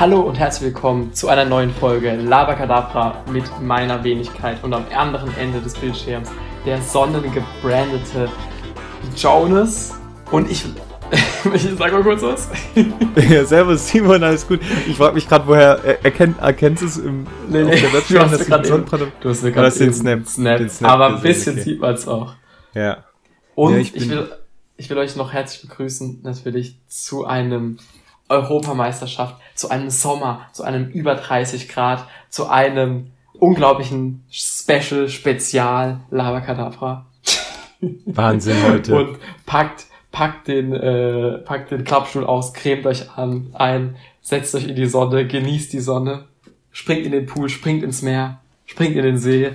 Hallo und herzlich willkommen zu einer neuen Folge Labakadabra mit meiner Wenigkeit und am anderen Ende des Bildschirms der sonnengebrandete Jonas und ich. ich sag mal kurz was. ja, servus Simon, alles gut. Ich frage mich gerade, woher er, erkennt, erkennst du es im nee, nee, der Website, dass du Sonnenbrand Du hast gerade den Snap, Snap, den Snap aber ein bisschen okay. sieht man es auch. Ja. Und Ja, ich, ich will, ich will euch noch herzlich begrüßen, natürlich zu einem Europameisterschaft, zu einem Sommer, zu einem über 30 Grad, zu einem unglaublichen Special, Spezial Labakadabra. Wahnsinn heute. Und packt, packt den, äh, packt den Klappstuhl aus, cremt euch an, ein, setzt euch in die Sonne, genießt die Sonne, springt in den Pool, springt ins Meer, springt in den See.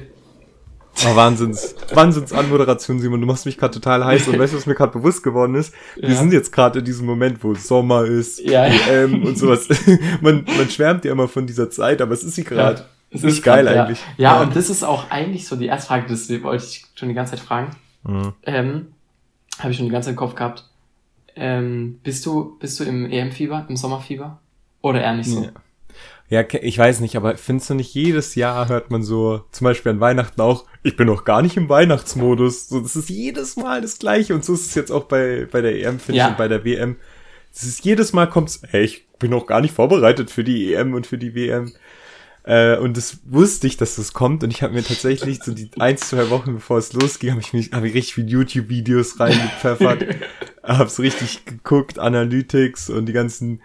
Oh, Wahnsinns, Wahnsinns Anmoderation, Simon. Du machst mich gerade total heiß und weißt du, was mir gerade bewusst geworden ist? Wir Ja. sind jetzt gerade in diesem Moment, wo Sommer ist, Ja. EM und sowas. man, man schwärmt ja immer von dieser Zeit, aber es ist sie gerade. Es Ist geil grad, ja. eigentlich. Ja, Ja. und das ist auch eigentlich so die erste Frage, das wollte ich schon die ganze Zeit fragen. Mhm. Ähm, Habe ich schon die ganze Zeit im Kopf gehabt. Ähm, bist du, bist du im EM-Fieber, im Sommerfieber? Oder eher nicht so? Ja. Ich weiß nicht, aber findest du nicht, jedes Jahr hört man so, zum Beispiel an Weihnachten auch, ich bin noch gar nicht im Weihnachtsmodus. So, das ist jedes Mal das Gleiche und so ist es jetzt auch bei, bei der EM, finde Ja. ich, und bei der WM. Das ist jedes Mal kommt's, ey, ich bin noch gar nicht vorbereitet für die EM und für die WM. Äh, und das wusste ich, dass das kommt und ich habe mir tatsächlich so die ein, zwei Wochen bevor es losging, habe ich mich hab ich richtig viele YouTube-Videos reingepfeffert, hab's richtig geguckt, Analytics und die ganzen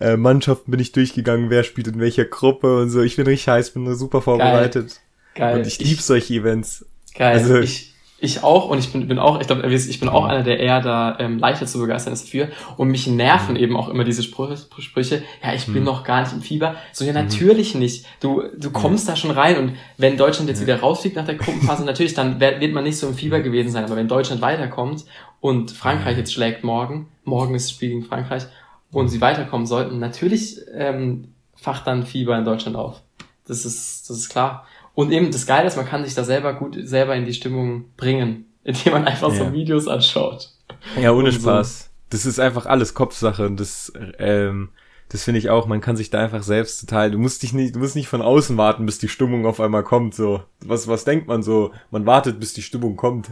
äh, Mannschaften bin ich durchgegangen, wer spielt in welcher Gruppe und so. Ich bin richtig heiß, bin super vorbereitet. Geil. Und ich lieb solche Events. Geil. Also- ich, ich auch und ich bin, bin auch, ich glaube, ich bin auch einer, der eher da ähm, leichter zu begeistern ist dafür. Und mich nerven eben auch immer diese Sprüche, Sprüche, ja, ich bin Mhm. noch gar nicht im Fieber. So, ja, natürlich nicht. Du, du kommst da schon rein und wenn Deutschland jetzt wieder rausfliegt nach der Gruppenphase, natürlich, dann wird man nicht so im Fieber gewesen sein. Aber wenn Deutschland weiterkommt und Frankreich jetzt schlägt morgen, morgen ist das Spiel gegen Frankreich und sie weiterkommen sollten, natürlich ähm, facht dann Fieber in Deutschland auf. Das ist, das ist klar. Und eben das Geile ist, man kann sich da selber gut selber in die Stimmung bringen, indem man einfach so Ja. Videos anschaut. Ja, ohne so. Spaß. Das ist einfach alles Kopfsache und das, ähm, das finde ich auch, man kann sich da einfach selbst total, du musst dich nicht, du musst nicht von außen warten, bis die Stimmung auf einmal kommt, so. Was, was denkt man so? Man wartet, bis die Stimmung kommt.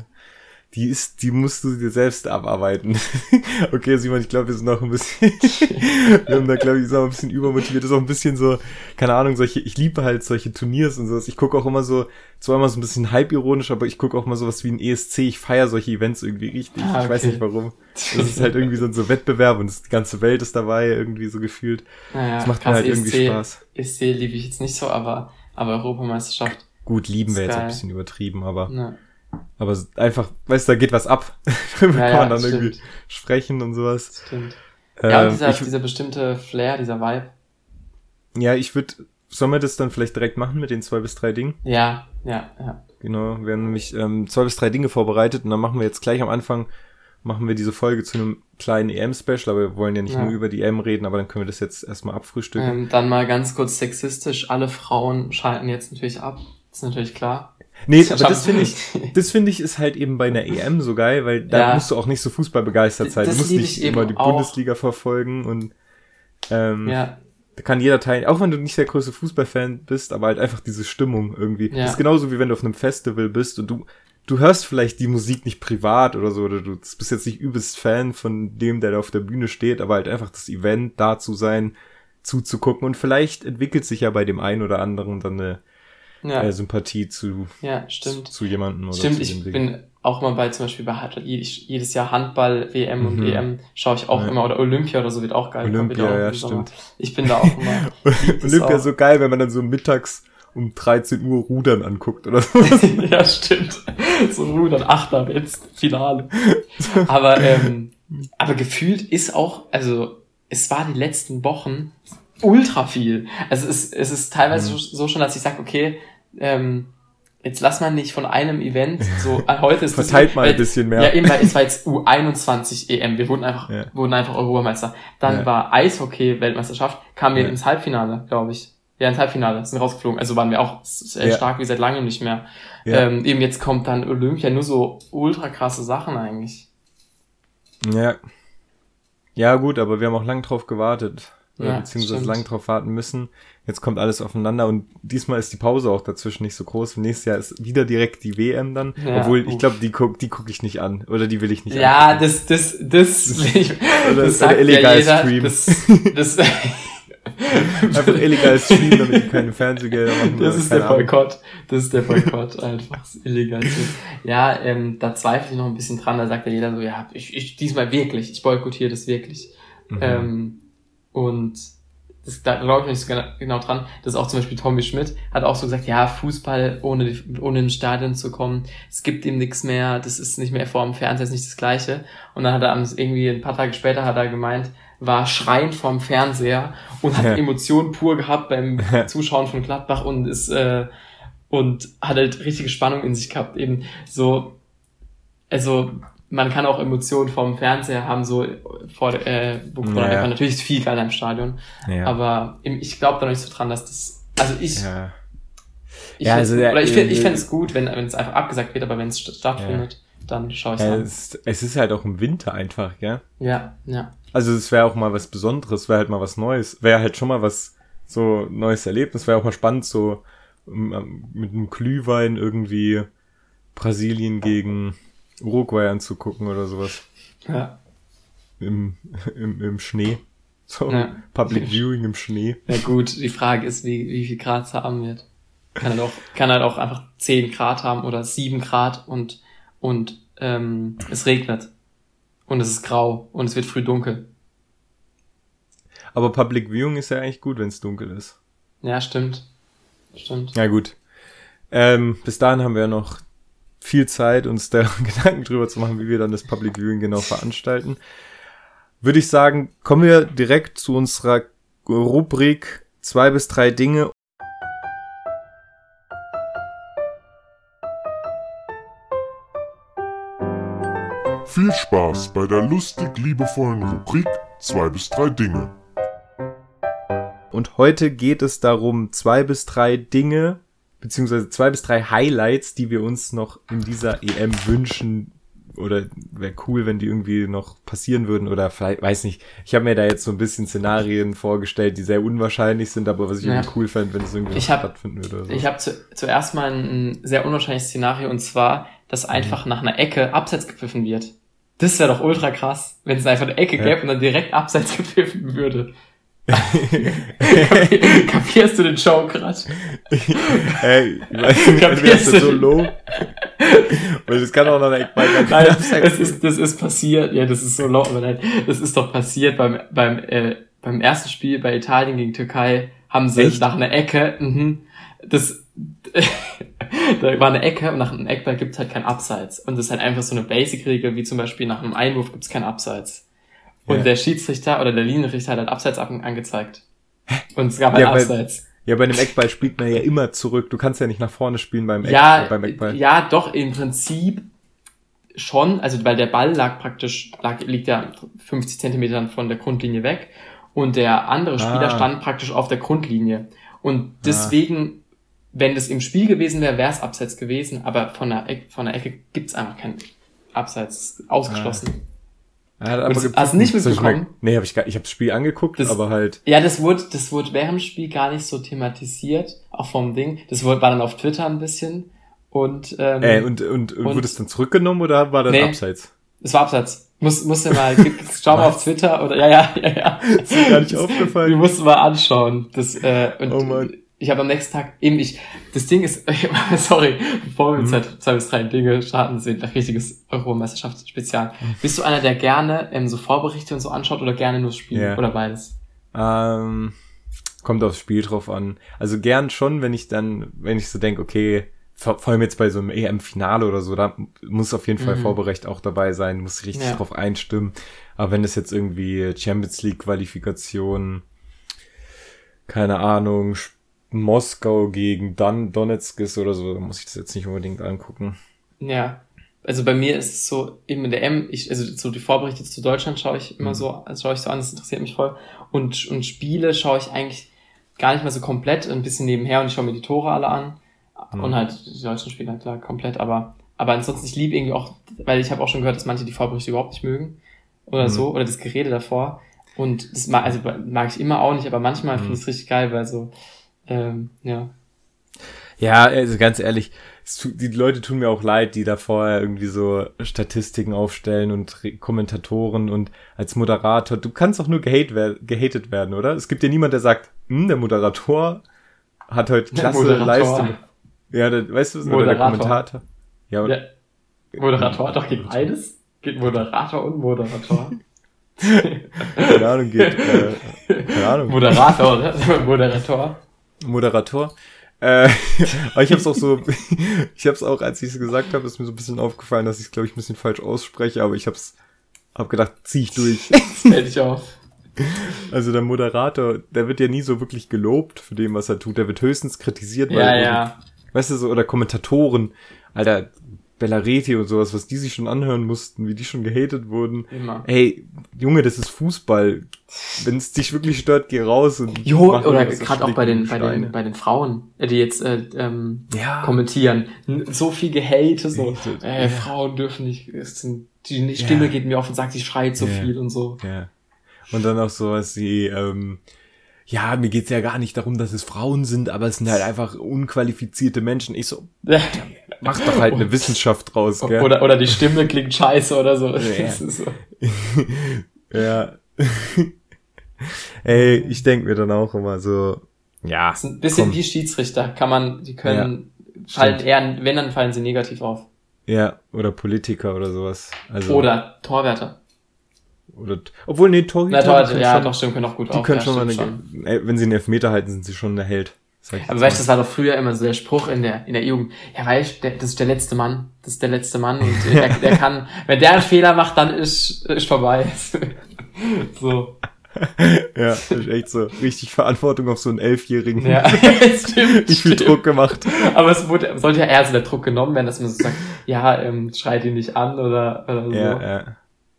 Die ist, die musst du dir selbst abarbeiten. okay, Simon, ich glaube, wir sind noch ein bisschen, wir haben da, glaube ich, so ein bisschen übermotiviert. Das ist auch ein bisschen so, keine Ahnung, solche, ich liebe halt solche Turniers und sowas. Ich gucke auch immer so, zwar immer so ein bisschen hype-ironisch, aber ich gucke auch mal sowas wie ein ESC. Ich feiere solche Events irgendwie richtig. Ah, Ich weiß okay. nicht warum. Das ist halt irgendwie so ein so Wettbewerb und das, die ganze Welt ist dabei, irgendwie so gefühlt. Naja, Das macht mir halt irgendwie ESC Spaß. ESC liebe ich jetzt nicht so, aber, aber Europameisterschaft, Gut, lieben wir Ist jetzt ein bisschen übertrieben, aber, ne. Aber einfach, weißt du, da geht was ab. kann ja, man dann stimmt. irgendwie sprechen und sowas. Stimmt. Ja, Ähm, und dieser, ich, dieser bestimmte Flair, dieser Vibe. ja, ich würde, sollen wir das dann vielleicht direkt machen mit den zwei bis drei Dingen? Ja, ja, ja. Genau, wir haben nämlich ähm, zwei bis drei Dinge vorbereitet und dann machen wir jetzt gleich am Anfang, machen wir diese Folge zu einem kleinen EM-Special, aber wir wollen ja nicht Ja. nur über die EM reden, aber dann können wir das jetzt erstmal abfrühstücken. Ähm, dann mal ganz kurz sexistisch, alle Frauen schalten jetzt natürlich ab. Ist natürlich klar. Nee, aber das finde ich, das finde ich ist halt eben bei einer EM so geil, weil da Ja. musst du auch nicht so Fußball begeistert sein. Das du musst nicht immer die auch. Bundesliga verfolgen und ähm, Ja, da kann jeder teilen, auch wenn du nicht der größte Fußballfan bist, aber halt einfach diese Stimmung irgendwie. Ja. Das ist genauso wie wenn du auf einem Festival bist und du, du hörst vielleicht die Musik nicht privat oder so, oder du bist jetzt nicht übelst Fan von dem, der da auf der Bühne steht, aber halt einfach das Event da zu sein, zuzugucken und vielleicht entwickelt sich ja bei dem einen oder anderen dann eine ja, äh, Sympathie zu, ja, zu, stimmt. zu jemandem oder Stimmt, zu ich Ding. bin auch mal bei zum Beispiel bei jedes, Jahr Handball, WM und Mhm. EM schaue ich auch Ja. immer oder Olympia oder so wird auch geil. Olympia, auch ja, Sommer. stimmt. Ich bin da auch immer. Olympia auch. ist so geil, wenn man dann so mittags um 13 Uhr Rudern anguckt oder so. ja, stimmt. So Rudern, Achter jetzt, Finale. Aber, ähm, aber gefühlt ist auch, also es war die letzten Wochen ultra viel. Also es, es ist teilweise Mhm. so, so schon, dass ich sage, okay, ähm, jetzt lass mal nicht von einem Event so, äh, heute ist das- Verteilt mal ein bisschen mehr. Ja, eben, weil es war jetzt U21 EM. Wir wurden einfach, Ja. wurden einfach Europameister. Dann Ja. war Eishockey-Weltmeisterschaft, kamen wir Ja. ins Halbfinale, glaube ich. Ja, ins Halbfinale, sind rausgeflogen. Also waren wir auch äh, stark wie seit langem nicht mehr. Ja. Ähm, eben jetzt kommt dann Olympia, nur so ultra krasse Sachen eigentlich. Ja. Ja, gut, aber wir haben auch lang drauf gewartet. ja, beziehungsweise lang drauf warten müssen. Jetzt kommt alles aufeinander und diesmal ist die Pause auch dazwischen nicht so groß. Im nächsten Jahr ist wieder direkt die WM dann. Ja, Obwohl, ich glaube, die guck, die gucke ich nicht an. Oder die will ich nicht Ja, angucken. das, das, das, ich, oder, das sagt illegal ja jeder, Stream. Das, das Einfach illegal streamen, damit die keine Fernsehgelder machen. Das ist der Boykott. Das ist der Boykott einfach. Illegal. Ja, ähm, da zweifle ich noch ein bisschen dran. Da sagt ja jeder so, ja, ich, ich diesmal wirklich. Ich boykottiere das wirklich. Mhm. Ähm, und das, da glaube ich nicht so genau dran. Das ist auch zum Beispiel Tommy Schmidt hat auch so gesagt, ja, Fußball ohne, die, ohne ins Stadion zu kommen, es gibt ihm nichts mehr, das ist nicht mehr vor dem Fernseher, ist nicht das Gleiche. Und dann hat er irgendwie ein paar Tage später hat er gemeint, war schreiend vorm Fernseher und hat ja. Emotionen pur gehabt beim Zuschauen von Gladbach und ist äh, und hat halt richtige Spannung in sich gehabt. Eben so, also man kann auch Emotionen vom Fernseher haben, so vor äh, wo ja, ja. natürlich ist viel geiler im Stadion. Ja. Aber ich glaube da noch nicht so dran, dass das. Also ich. Ja. Ich ja, also der, oder ich finde ich fände es gut, wenn es einfach abgesagt wird, aber wenn es stattfindet, dann schaue ich ja, an. Es, es ist halt auch im Winter einfach, gell? Ja, ja. Also es wäre auch mal was Besonderes, wäre halt mal was Neues, wäre halt schon mal was so neues Erlebnis, wäre auch mal spannend, so um, mit einem Glühwein irgendwie Brasilien gegen Uruguay anzugucken oder sowas. Ja. Im, im, im Schnee. So, ja. Public Viewing im Schnee. Ja gut, die Frage ist, wie, wie viel Grad es haben wird. Kann halt auch, kann halt auch einfach 10 Grad haben oder 7 Grad und, und ähm, es regnet. Und es ist grau und es wird früh dunkel. Aber Public Viewing ist ja eigentlich gut, wenn es dunkel ist. Ja, stimmt. Stimmt. Ja, gut. Ähm, bis dahin haben wir noch viel Zeit, uns da Gedanken drüber zu machen, wie wir dann das Public Viewing genau veranstalten. Würde ich sagen, kommen wir direkt zu unserer Rubrik zwei bis drei Dinge. Viel Spaß bei der lustig liebevollen Rubrik zwei bis drei Dinge. Und heute geht es darum, zwei bis drei Dinge beziehungsweise zwei bis drei Highlights, die wir uns noch in dieser EM wünschen. Oder wäre cool, wenn die irgendwie noch passieren würden. Oder vielleicht, weiß nicht. Ich habe mir da jetzt so ein bisschen Szenarien vorgestellt, die sehr unwahrscheinlich sind, aber was ich ja. irgendwie cool fände, wenn es irgendwie ich hab, stattfinden würde. So. Ich habe zu, zuerst mal ein sehr unwahrscheinliches Szenario und zwar, dass einfach mhm. nach einer Ecke abseits gepfiffen wird. Das wäre doch ultra krass, wenn es einfach eine Ecke ja. gäbe und dann direkt abseits gepfiffen würde. Kapierst du den Show grad? Hey, ich weiß nicht, Kapierst du so low? Weil das kann auch noch eine Eckball Nein, das ist, das ist passiert. Ja, das ist so low, aber nein, das ist doch passiert beim, beim, äh, beim ersten Spiel bei Italien gegen Türkei haben sie Echt? nach einer Ecke, mhm, das, da war eine Ecke und nach einem Eckball gibt's halt kein Abseits. Und das ist halt einfach so eine Basic-Regel, wie zum Beispiel nach einem Einwurf gibt's kein Abseits. Und ja. der Schiedsrichter oder der Linienrichter hat halt Abseits angezeigt. Und es gab halt ja, Abseits. Ja, bei einem Eckball spielt man ja immer zurück. Du kannst ja nicht nach vorne spielen beim, Eck, ja, beim Eckball. Ja, doch, im Prinzip schon. Also, weil der Ball lag praktisch, lag, liegt ja 50 Zentimeter von der Grundlinie weg. Und der andere Spieler ah. stand praktisch auf der Grundlinie. Und deswegen, ah. wenn das im Spiel gewesen wäre, wäre es Abseits gewesen. Aber von der, Ecke, von der Ecke gibt's einfach kein Abseits. Ausgeschlossen. Ah. Das, hast du nicht mitbekommen? Nee, hab ich gar, ich habe das Spiel angeguckt, das, aber halt. Ja, das wurde, das wurde während dem Spiel gar nicht so thematisiert, auch vom Ding. Das wurde, war dann auf Twitter ein bisschen und ähm, äh, und, und, und wurde es dann zurückgenommen oder war das nee, abseits? Es war abseits. Muss, musst du mal, schau mal auf Twitter oder ja, ja, ja, ja. Das ist mir gar nicht aufgefallen. Du musst mal anschauen. Das, äh, und oh Mann ich habe am nächsten Tag eben ich, das Ding ist, sorry, bevor wir mhm. seit zwei bis drei Dinge starten, sind ein richtiges Europameisterschaftsspezial. Bist du einer, der gerne ähm, so Vorberichte und so anschaut oder gerne nur Spiele yeah. oder beides? Ähm, kommt aufs Spiel drauf an. Also gern schon, wenn ich dann, wenn ich so denke, okay, vor, allem jetzt bei so einem EM-Finale oder so, da muss auf jeden Fall mhm. Vorbericht auch dabei sein, muss richtig ja. drauf einstimmen. Aber wenn es jetzt irgendwie Champions League Qualifikation, keine Ahnung, Moskau gegen Don Donetsk ist oder so, muss ich das jetzt nicht unbedingt angucken. Ja. Also bei mir ist es so, eben in der M, ich, also so die Vorberichte zu Deutschland schaue ich immer mhm. so, also schaue ich so an, das interessiert mich voll. Und, und Spiele schaue ich eigentlich gar nicht mehr so komplett, ein bisschen nebenher und ich schaue mir die Tore alle an. Mhm. Und halt die deutschen Spiele, klar, komplett, aber, aber ansonsten, ich liebe irgendwie auch, weil ich habe auch schon gehört, dass manche die Vorberichte überhaupt nicht mögen. Oder mhm. so, oder das Gerede davor. Und das mag, also mag ich immer auch nicht, aber manchmal finde ich es richtig geil, weil so, ähm, ja. Ja, also ganz ehrlich, die Leute tun mir auch leid, die da vorher irgendwie so Statistiken aufstellen und Re- Kommentatoren und als Moderator. Du kannst doch nur gehate wer gehatet werden, oder? Es gibt ja niemand, der sagt, hm, der Moderator hat heute Der klasse Moderator. Leistung. Ja, der, weißt du, oder der Moderator. Kommentator. Ja, ja. Moderator hat doch geht beides. Geht Moderator und Moderator. keine Ahnung, geht, äh, keine Ahnung. Moderator, oder? Moderator. Moderator. Äh, aber ich habe es auch so, ich habe es auch, als ich es gesagt habe, ist mir so ein bisschen aufgefallen, dass ich es, glaube ich, ein bisschen falsch ausspreche, aber ich habe es, hab gedacht, zieh ich durch. Fällt dich auf. Also der Moderator, der wird ja nie so wirklich gelobt für dem, was er tut. Der wird höchstens kritisiert, weil, Ja, ja. weißt du so, oder Kommentatoren, Alter, Bellareti und sowas, was die sich schon anhören mussten, wie die schon gehatet wurden. Immer. Ey, Junge, das ist Fußball. Wenn es dich wirklich stört, geh raus und Jo, oder gerade auch bei den, bei den, bei den Frauen, äh, die jetzt äh, ähm, Ja. kommentieren. So viel Gehate, so, äh, ja. Frauen dürfen nicht, die Stimme Ja. geht mir auf und sagt, sie schreit so viel und so. Ja. Und dann auch sowas wie, ähm, ja, mir geht's ja gar nicht darum, dass es Frauen sind, aber es sind halt einfach unqualifizierte Menschen. Ich so, mach doch halt eine Wissenschaft draus, gell? oder, oder die Stimme klingt scheiße oder so. Ja. So. ja. Ey, ich denk mir dann auch immer so, ja. Das ist ein bisschen komm. wie Schiedsrichter, kann man, die können, fallen stimmt. eher, wenn, dann fallen sie negativ auf. Ja, oder Politiker oder sowas. Also, Oder Torwärter. Oder obwohl, nee, Torhüter, Na, können ja, schon, doch, stimmt, können auch gut die auf. können ja, schon mal eine, ey, wenn sie einen Elfmeter halten, sind sie schon der Held. Aber weißt du, das war doch früher immer so der Spruch in der, in der Jugend. Ja, weißt du, das ist der letzte Mann. Das ist der letzte Mann und der, der kann, wenn der einen Fehler macht, dann ist, ist vorbei. so. Ja, das ist echt so. Richtig Verantwortung auf so einen Elfjährigen. Ja, stimmt. Nicht viel stimmt. Druck gemacht. Aber es wurde, sollte ja eher so der Druck genommen werden, dass man so sagt, ja, ähm, schreit ihn nicht an oder, oder so. Ja, ja.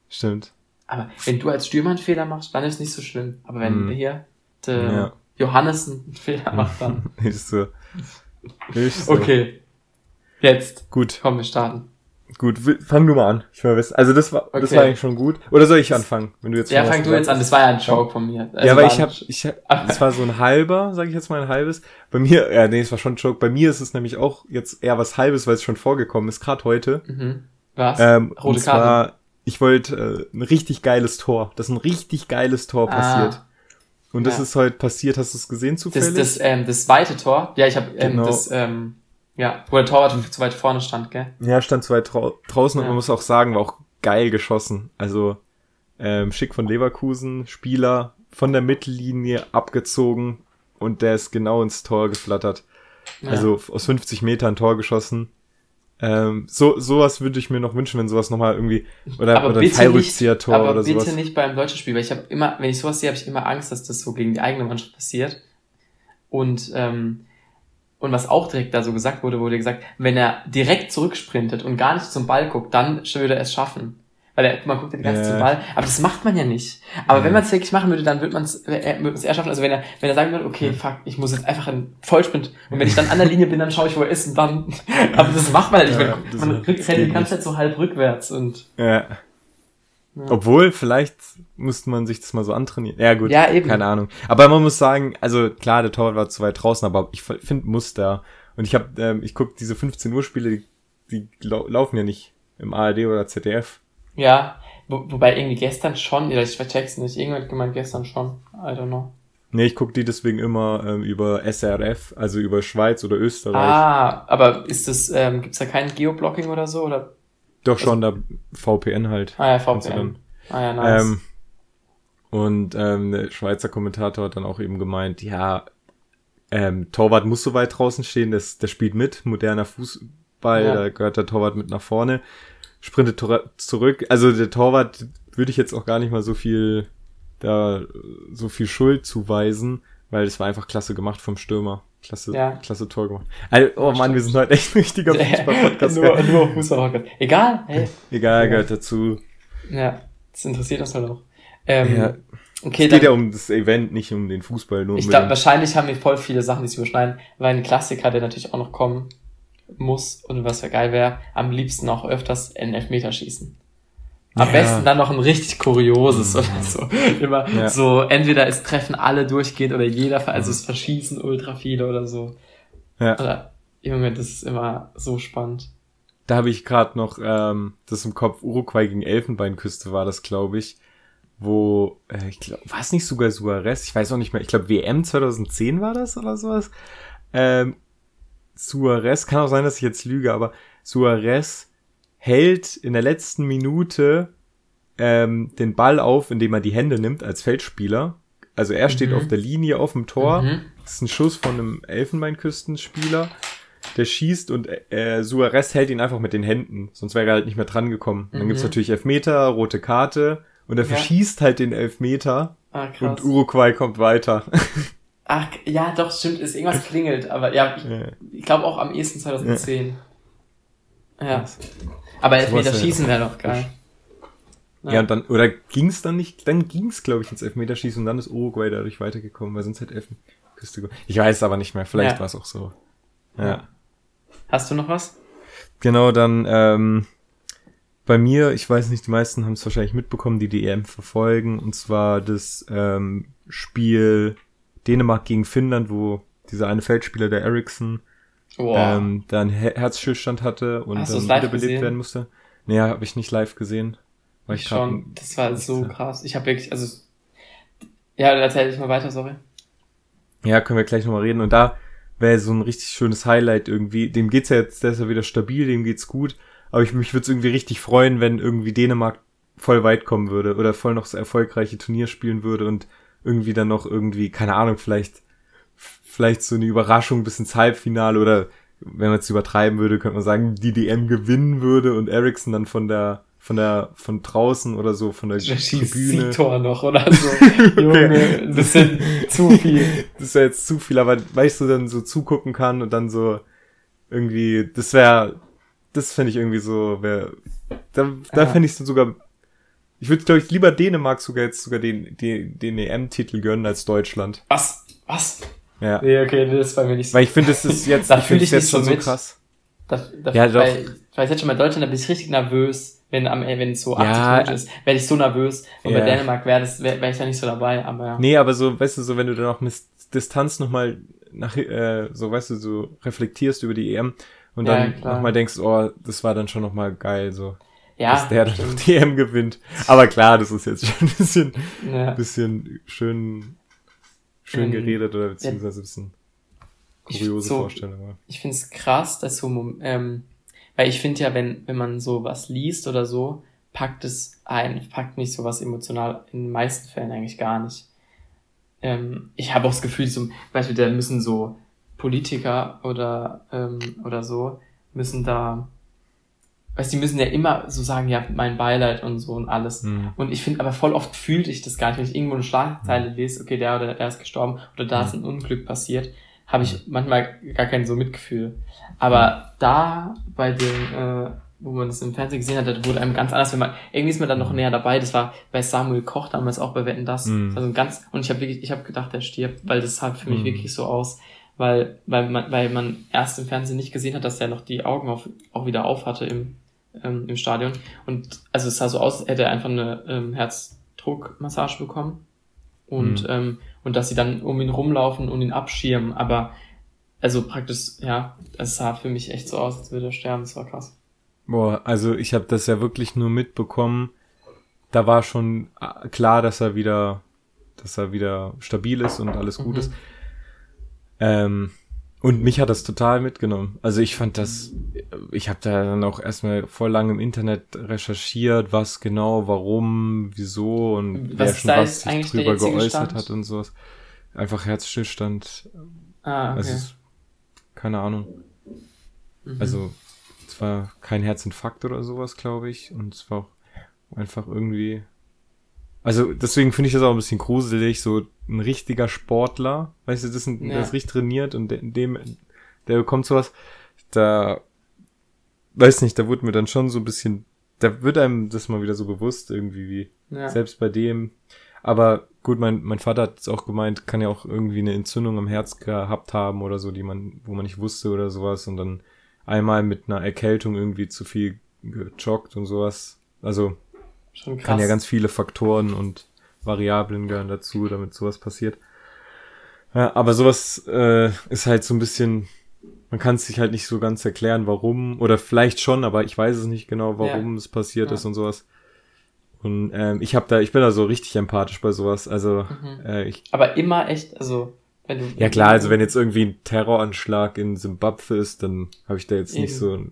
Stimmt. Aber wenn du als Stürmer einen Fehler machst, dann ist nicht so schlimm. Aber wenn Mhm. hier der Ja. Johannes einen Fehler macht, dann. Ist so. Ist so. Okay. Jetzt. Gut, Komm, wir starten. gut. Fang du mal an. Ich will wissen. Also das war, das Okay. war eigentlich schon gut. Oder soll ich anfangen, wenn du jetzt Ja, fang du jetzt an. Das war ja ein Joke von mir. Also ja, weil war ich habe, ich das war so ein halber, sage ich jetzt mal ein halbes. Bei mir, ja, nee, es war schon ein Joke. Bei mir ist es nämlich auch jetzt eher was halbes, weil es schon vorgekommen ist, gerade heute. Mhm. Was? Ähm, Rote zwar, ich wollte äh, ein richtig geiles Tor. Das ist ein richtig geiles Tor Ah. passiert. Und das Ja. ist heute passiert. Hast du es gesehen zufällig? Das, das, ähm, das zweite Tor. Ja, ich habe ähm, Genau. das, ähm, ja, wo der Torwart zu weit vorne stand, gell? Ja, stand zwei trau draußen und Ja. man muss auch sagen, war auch geil geschossen. Also ähm, Schick von Leverkusen, Spieler von der Mittellinie abgezogen und der ist genau ins Tor geflattert. Ja. Also aus 50 Metern Tor geschossen. Ähm, so sowas würde ich mir noch wünschen, wenn sowas nochmal irgendwie oder, aber oder bitte Fallrückzieher-Tor aber oder bitte sowas. nicht beim deutschen Spiel, weil ich habe immer, wenn ich sowas sehe, habe ich immer Angst, dass das so gegen die eigene Mannschaft passiert. Und ähm, und was auch direkt da so gesagt wurde, wurde gesagt, wenn er direkt zurücksprintet und gar nicht zum Ball guckt, dann würde er es schaffen. Weil er, man guckt ja die ganze Zeit Ja. zum Ball, aber das macht man ja nicht. Aber Ja. wenn man es wirklich machen würde, dann würde man es äh, man's eher schaffen. Also wenn er, wenn er sagen würde, okay, fuck, ich muss jetzt einfach einen Vollsprint und wenn ich dann an der Linie bin, dann schaue ich, wo er ist und dann. aber das macht man ja nicht. Ja, man man rennt das die ganze Zeit so halb rückwärts und. Ja. Obwohl, vielleicht müsste man sich das mal so antrainieren. Ja, gut. Ja, eben. Keine Ahnung. Aber man muss sagen, also klar, der Torwart war zu weit draußen, aber ich finde Muster. Und ich habe, ähm, ich gucke diese 15 Uhr Spiele, die, die lau laufen ja nicht im ARD oder ZDF. Ja, wo, wobei irgendwie gestern schon, oder ich check's nicht, irgendwann hat gemeint gestern schon, I don't know. Nee, ich gucke die deswegen immer ähm, über SRF, also über Schweiz oder Österreich. Ah, aber ist das, ähm, gibt's da kein Geoblocking oder so, oder? Doch schon da VPN halt. Ah ja, VPN. Ah ja, nice. Ähm, und ähm, der Schweizer Kommentator hat dann auch eben gemeint, ja, ähm, Torwart muss so weit draußen stehen, das, der spielt mit, moderner Fußball, Ja. da gehört der Torwart mit nach vorne, sprintet zurück. Also der Torwart würde ich jetzt auch gar nicht mal so viel da so viel Schuld zuweisen, weil es war einfach klasse gemacht vom Stürmer. Klasse, Ja. klasse Tor gemacht. Also, oh Mann, wir sind heute echt ein richtiger Fußball-Podcast. nur, nur Fußball. Egal, hey. Egal, Ja. gehört dazu. Ja, das interessiert uns halt auch. Ähm, Ja. Okay, Es geht ja dann, um das Event, nicht um den Fußball. Nur ich glaube, wahrscheinlich haben wir voll viele Sachen, die sich überschneiden, weil ein Klassiker, der natürlich auch noch kommen muss und was ja geil wäre, am liebsten auch öfters einen Elfmeterschießen. Am Ja. besten dann noch ein richtig kurioses oder so. Immer Ja. so, entweder es treffen alle durchgehend oder jeder, also es verschießen ultra viele oder so. Ja. Oder, Junge, das ist immer so spannend. Da habe ich gerade noch ähm, das im Kopf, Uruguay gegen Elfenbeinküste war das, glaube ich, wo, äh, ich glaube, war es nicht sogar Suarez? Ich weiß auch nicht mehr, ich glaube WM 2010 war das oder sowas. Ähm, Suarez, kann auch sein, dass ich jetzt lüge, aber Suarez hält in der letzten Minute ähm, den Ball auf, indem er die Hände nimmt als Feldspieler. Also er steht Mhm. auf der Linie auf dem Tor. Mhm. Das ist ein Schuss von einem Elfenbeinküstenspieler. Der schießt und äh, Suarez hält ihn einfach mit den Händen, sonst wäre er halt nicht mehr dran gekommen. Dann Mhm. gibt's natürlich Elfmeter, rote Karte und er Ja. verschießt halt den Elfmeter Ah, krass. und Uruguay kommt weiter. Ach, ja, doch, stimmt, ist irgendwas klingelt, aber ja, ich, Ja. ich glaube auch am ehesten 2010. Ja. Aber Sowas Elfmeter wäre doch geil. Ja, und dann, oder ging's dann nicht, dann ging's, glaube ich, ins Elfmeterschießen und dann ist Uruguay dadurch weitergekommen, weil sonst hätte Elfenküste Ich weiß es aber nicht mehr, vielleicht Ja. war es auch so. Ja. Ja. Hast du noch was? Genau, dann ähm, bei mir, ich weiß nicht, die meisten haben es wahrscheinlich mitbekommen, die die EM verfolgen, und zwar das ähm, Spiel Dänemark gegen Finnland, wo dieser eine Feldspieler, der Eriksson, Boah. ähm, dann Her Herzstillstand hatte und Hast dann wiederbelebt gesehen? werden musste. Nee, habe ich nicht live gesehen. Weil ich schon, das war so krass. Ich habe wirklich, also, ja, erzähl ich mal weiter, sorry. Ja, können wir gleich nochmal reden. Und da wäre so ein richtig schönes Highlight irgendwie. Dem geht's ja jetzt, der ist ja wieder stabil, dem geht's gut. Aber ich, mich würde es irgendwie richtig freuen, wenn irgendwie Dänemark voll weit kommen würde oder voll noch so erfolgreiche Turnier spielen würde und irgendwie dann noch irgendwie, keine Ahnung, vielleicht, vielleicht so eine Überraschung bis ins Halbfinale oder wenn man es übertreiben würde, könnte man sagen, die DM gewinnen würde und Ericsson dann von der, von der, von draußen oder so, von der Tribüne. Siegtor noch oder so. Junge, ein bisschen zu viel. das wäre jetzt zu viel, aber weil ich so dann so zugucken kann und dann so irgendwie, das wäre, das fände ich irgendwie so, wär, da, da Ja. fände ich so sogar, ich würde, glaube ich, lieber Dänemark sogar jetzt sogar den, den, den EM-Titel gönnen als Deutschland. Was? Was? Ja. Nee, okay, das ist bei mir nicht so. Weil ich finde, das ist jetzt, Da ich finde ich es jetzt so schon so mit. krass. Da, da, Ja, doch. Weil, weil jetzt schon bei Deutschland, da bin ich richtig nervös, wenn am wenn es so 80 Ja. Minuten ist, werde ich so nervös. Und bei Ja. Dänemark wäre wäre wär ich da nicht so dabei, aber ja. Nee, aber so, weißt du, so wenn du dann auch mit Distanz nochmal nach, äh, so, weißt du, so reflektierst über die EM und Ja, dann klar. nochmal denkst, oh, das war dann schon nochmal geil, so. Ja, dass der dann noch EM gewinnt. Aber klar, das ist jetzt schon ein bisschen, ja. bisschen schön, schön Mhm. geredet oder beziehungsweise ein bisschen kuriose so- Vorstellung. ich finde es krass, dass so, ähm, weil ich finde ja, wenn, wenn man so was liest oder so, packt es ein, packt mich sowas emotional in den meisten Fällen eigentlich gar nicht. Ähm, ich habe auch das Gefühl, so, Beispiel, da müssen so Politiker oder, ähm, oder so, müssen da, weißt du, die müssen ja immer so sagen, ja, mein Beileid und so und alles. Hm. Und ich finde, aber voll oft fühlte ich das gar nicht, wenn ich irgendwo eine Schlagzeile lese, okay, der oder der ist gestorben oder da ist ein Unglück passiert, habe ich manchmal gar kein so Mitgefühl. Aber da bei dem, äh, wo man das im Fernsehen gesehen hat, da wurde einem ganz anders, wenn man, irgendwie ist man dann noch näher dabei. Das war bei Samuel Koch damals auch bei Wetten das. Mhm. Das war so ein ganz, und ich habe wirklich, ich habe gedacht, der stirbt, weil das sah für mich Mhm. wirklich so aus, weil, weil man, weil man erst im Fernsehen nicht gesehen hat, dass er noch die Augen auf, auch wieder auf hatte im, ähm, im Stadion. Und also es sah so aus, als hätte er einfach eine ähm, Herzdruckmassage bekommen. Und, Mhm. ähm, und dass sie dann um ihn rumlaufen und ihn abschirmen. Aber also praktisch, ja, es sah für mich echt so aus, als würde er sterben. Das war krass. Boah, also ich habe das ja wirklich nur mitbekommen. Da war schon äh, klar, dass er wieder, dass er wieder stabil ist und alles gut Mhm. ist. Ähm, und mich hat das total mitgenommen. Also ich fand das, ich habe da dann auch erstmal voll lang im Internet recherchiert, was genau, warum, wieso und Was wer schon was sich drüber geäußert Stand? hat und sowas. Einfach Herzstillstand. Ah, okay. Also keine Ahnung. Mhm. Also es war kein Herzinfarkt oder sowas, glaube ich. Und es war auch einfach irgendwie. Also deswegen finde ich das auch ein bisschen gruselig, so ein richtiger Sportler, weißt du, das ist ein, Ja. der ist richtig trainiert und dem, der bekommt sowas, da weiß nicht, da wurde mir dann schon so ein bisschen, da wird einem das mal wieder so bewusst irgendwie, wie ja. selbst bei dem. Aber gut, mein, mein Vater hat es auch gemeint, kann ja auch irgendwie eine Entzündung am Herz gehabt haben oder so, die man, wo man nicht wusste oder sowas und dann einmal mit einer Erkältung irgendwie zu viel gejoggt und sowas. Also Schon krass. Kann ja ganz viele Faktoren und Variablen gehören dazu, damit sowas passiert. Ja, aber sowas äh, ist halt so ein bisschen, man kann es sich halt nicht so ganz erklären, warum, oder vielleicht schon, aber ich weiß es nicht genau, warum Ja. es passiert Ja. ist und sowas. Und ähm, ich habe da, ich bin da so richtig empathisch bei sowas. Also Mhm. äh, ich, Aber immer echt, also, wenn du. ja klar, also wenn jetzt irgendwie ein Terroranschlag in Simbabwe ist, dann habe ich da jetzt nicht Eben. so,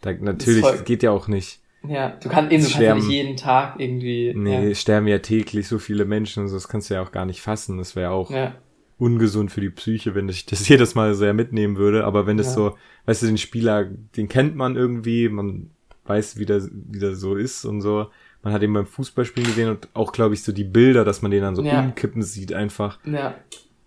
da, natürlich voll- geht ja auch nicht. Ja, du kannst eben, du kannst ja nicht jeden Tag irgendwie. Nee, sterben ja täglich so viele Menschen und so, das kannst du ja auch gar nicht fassen. Das wäre auch Ja, ja, ungesund für die Psyche, wenn ich das jedes Mal sehr mitnehmen würde. Aber wenn das Ja. so, weißt du, den Spieler, den kennt man irgendwie, man weiß, wie der, wie der so ist und so. Man hat ihn beim Fußballspielen gesehen und auch, glaube ich, so die Bilder, dass man den dann so Ja. umkippen sieht einfach. ja,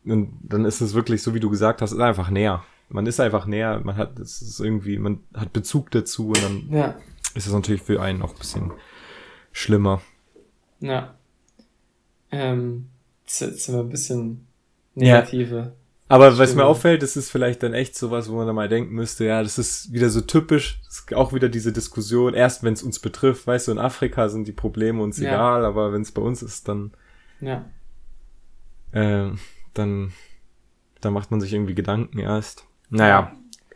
Und dann ist es wirklich so, wie du gesagt hast, ist einfach näher. Man ist einfach näher, man hat, es ist irgendwie, man hat Bezug dazu und dann ja, ist es natürlich für einen auch ein bisschen schlimmer. ja. Ähm, jetzt jetzt sind wir ein bisschen Ja. negative. Aber was Stimmt. mir auffällt, das ist vielleicht dann echt sowas, wo man dann mal denken müsste, ja, das ist wieder so typisch, das ist auch wieder diese Diskussion, erst wenn es uns betrifft, weißt du, in Afrika sind die Probleme uns Ja. egal, aber wenn es bei uns ist, dann, Ja, äh, dann, dann macht man sich irgendwie Gedanken erst. Naja,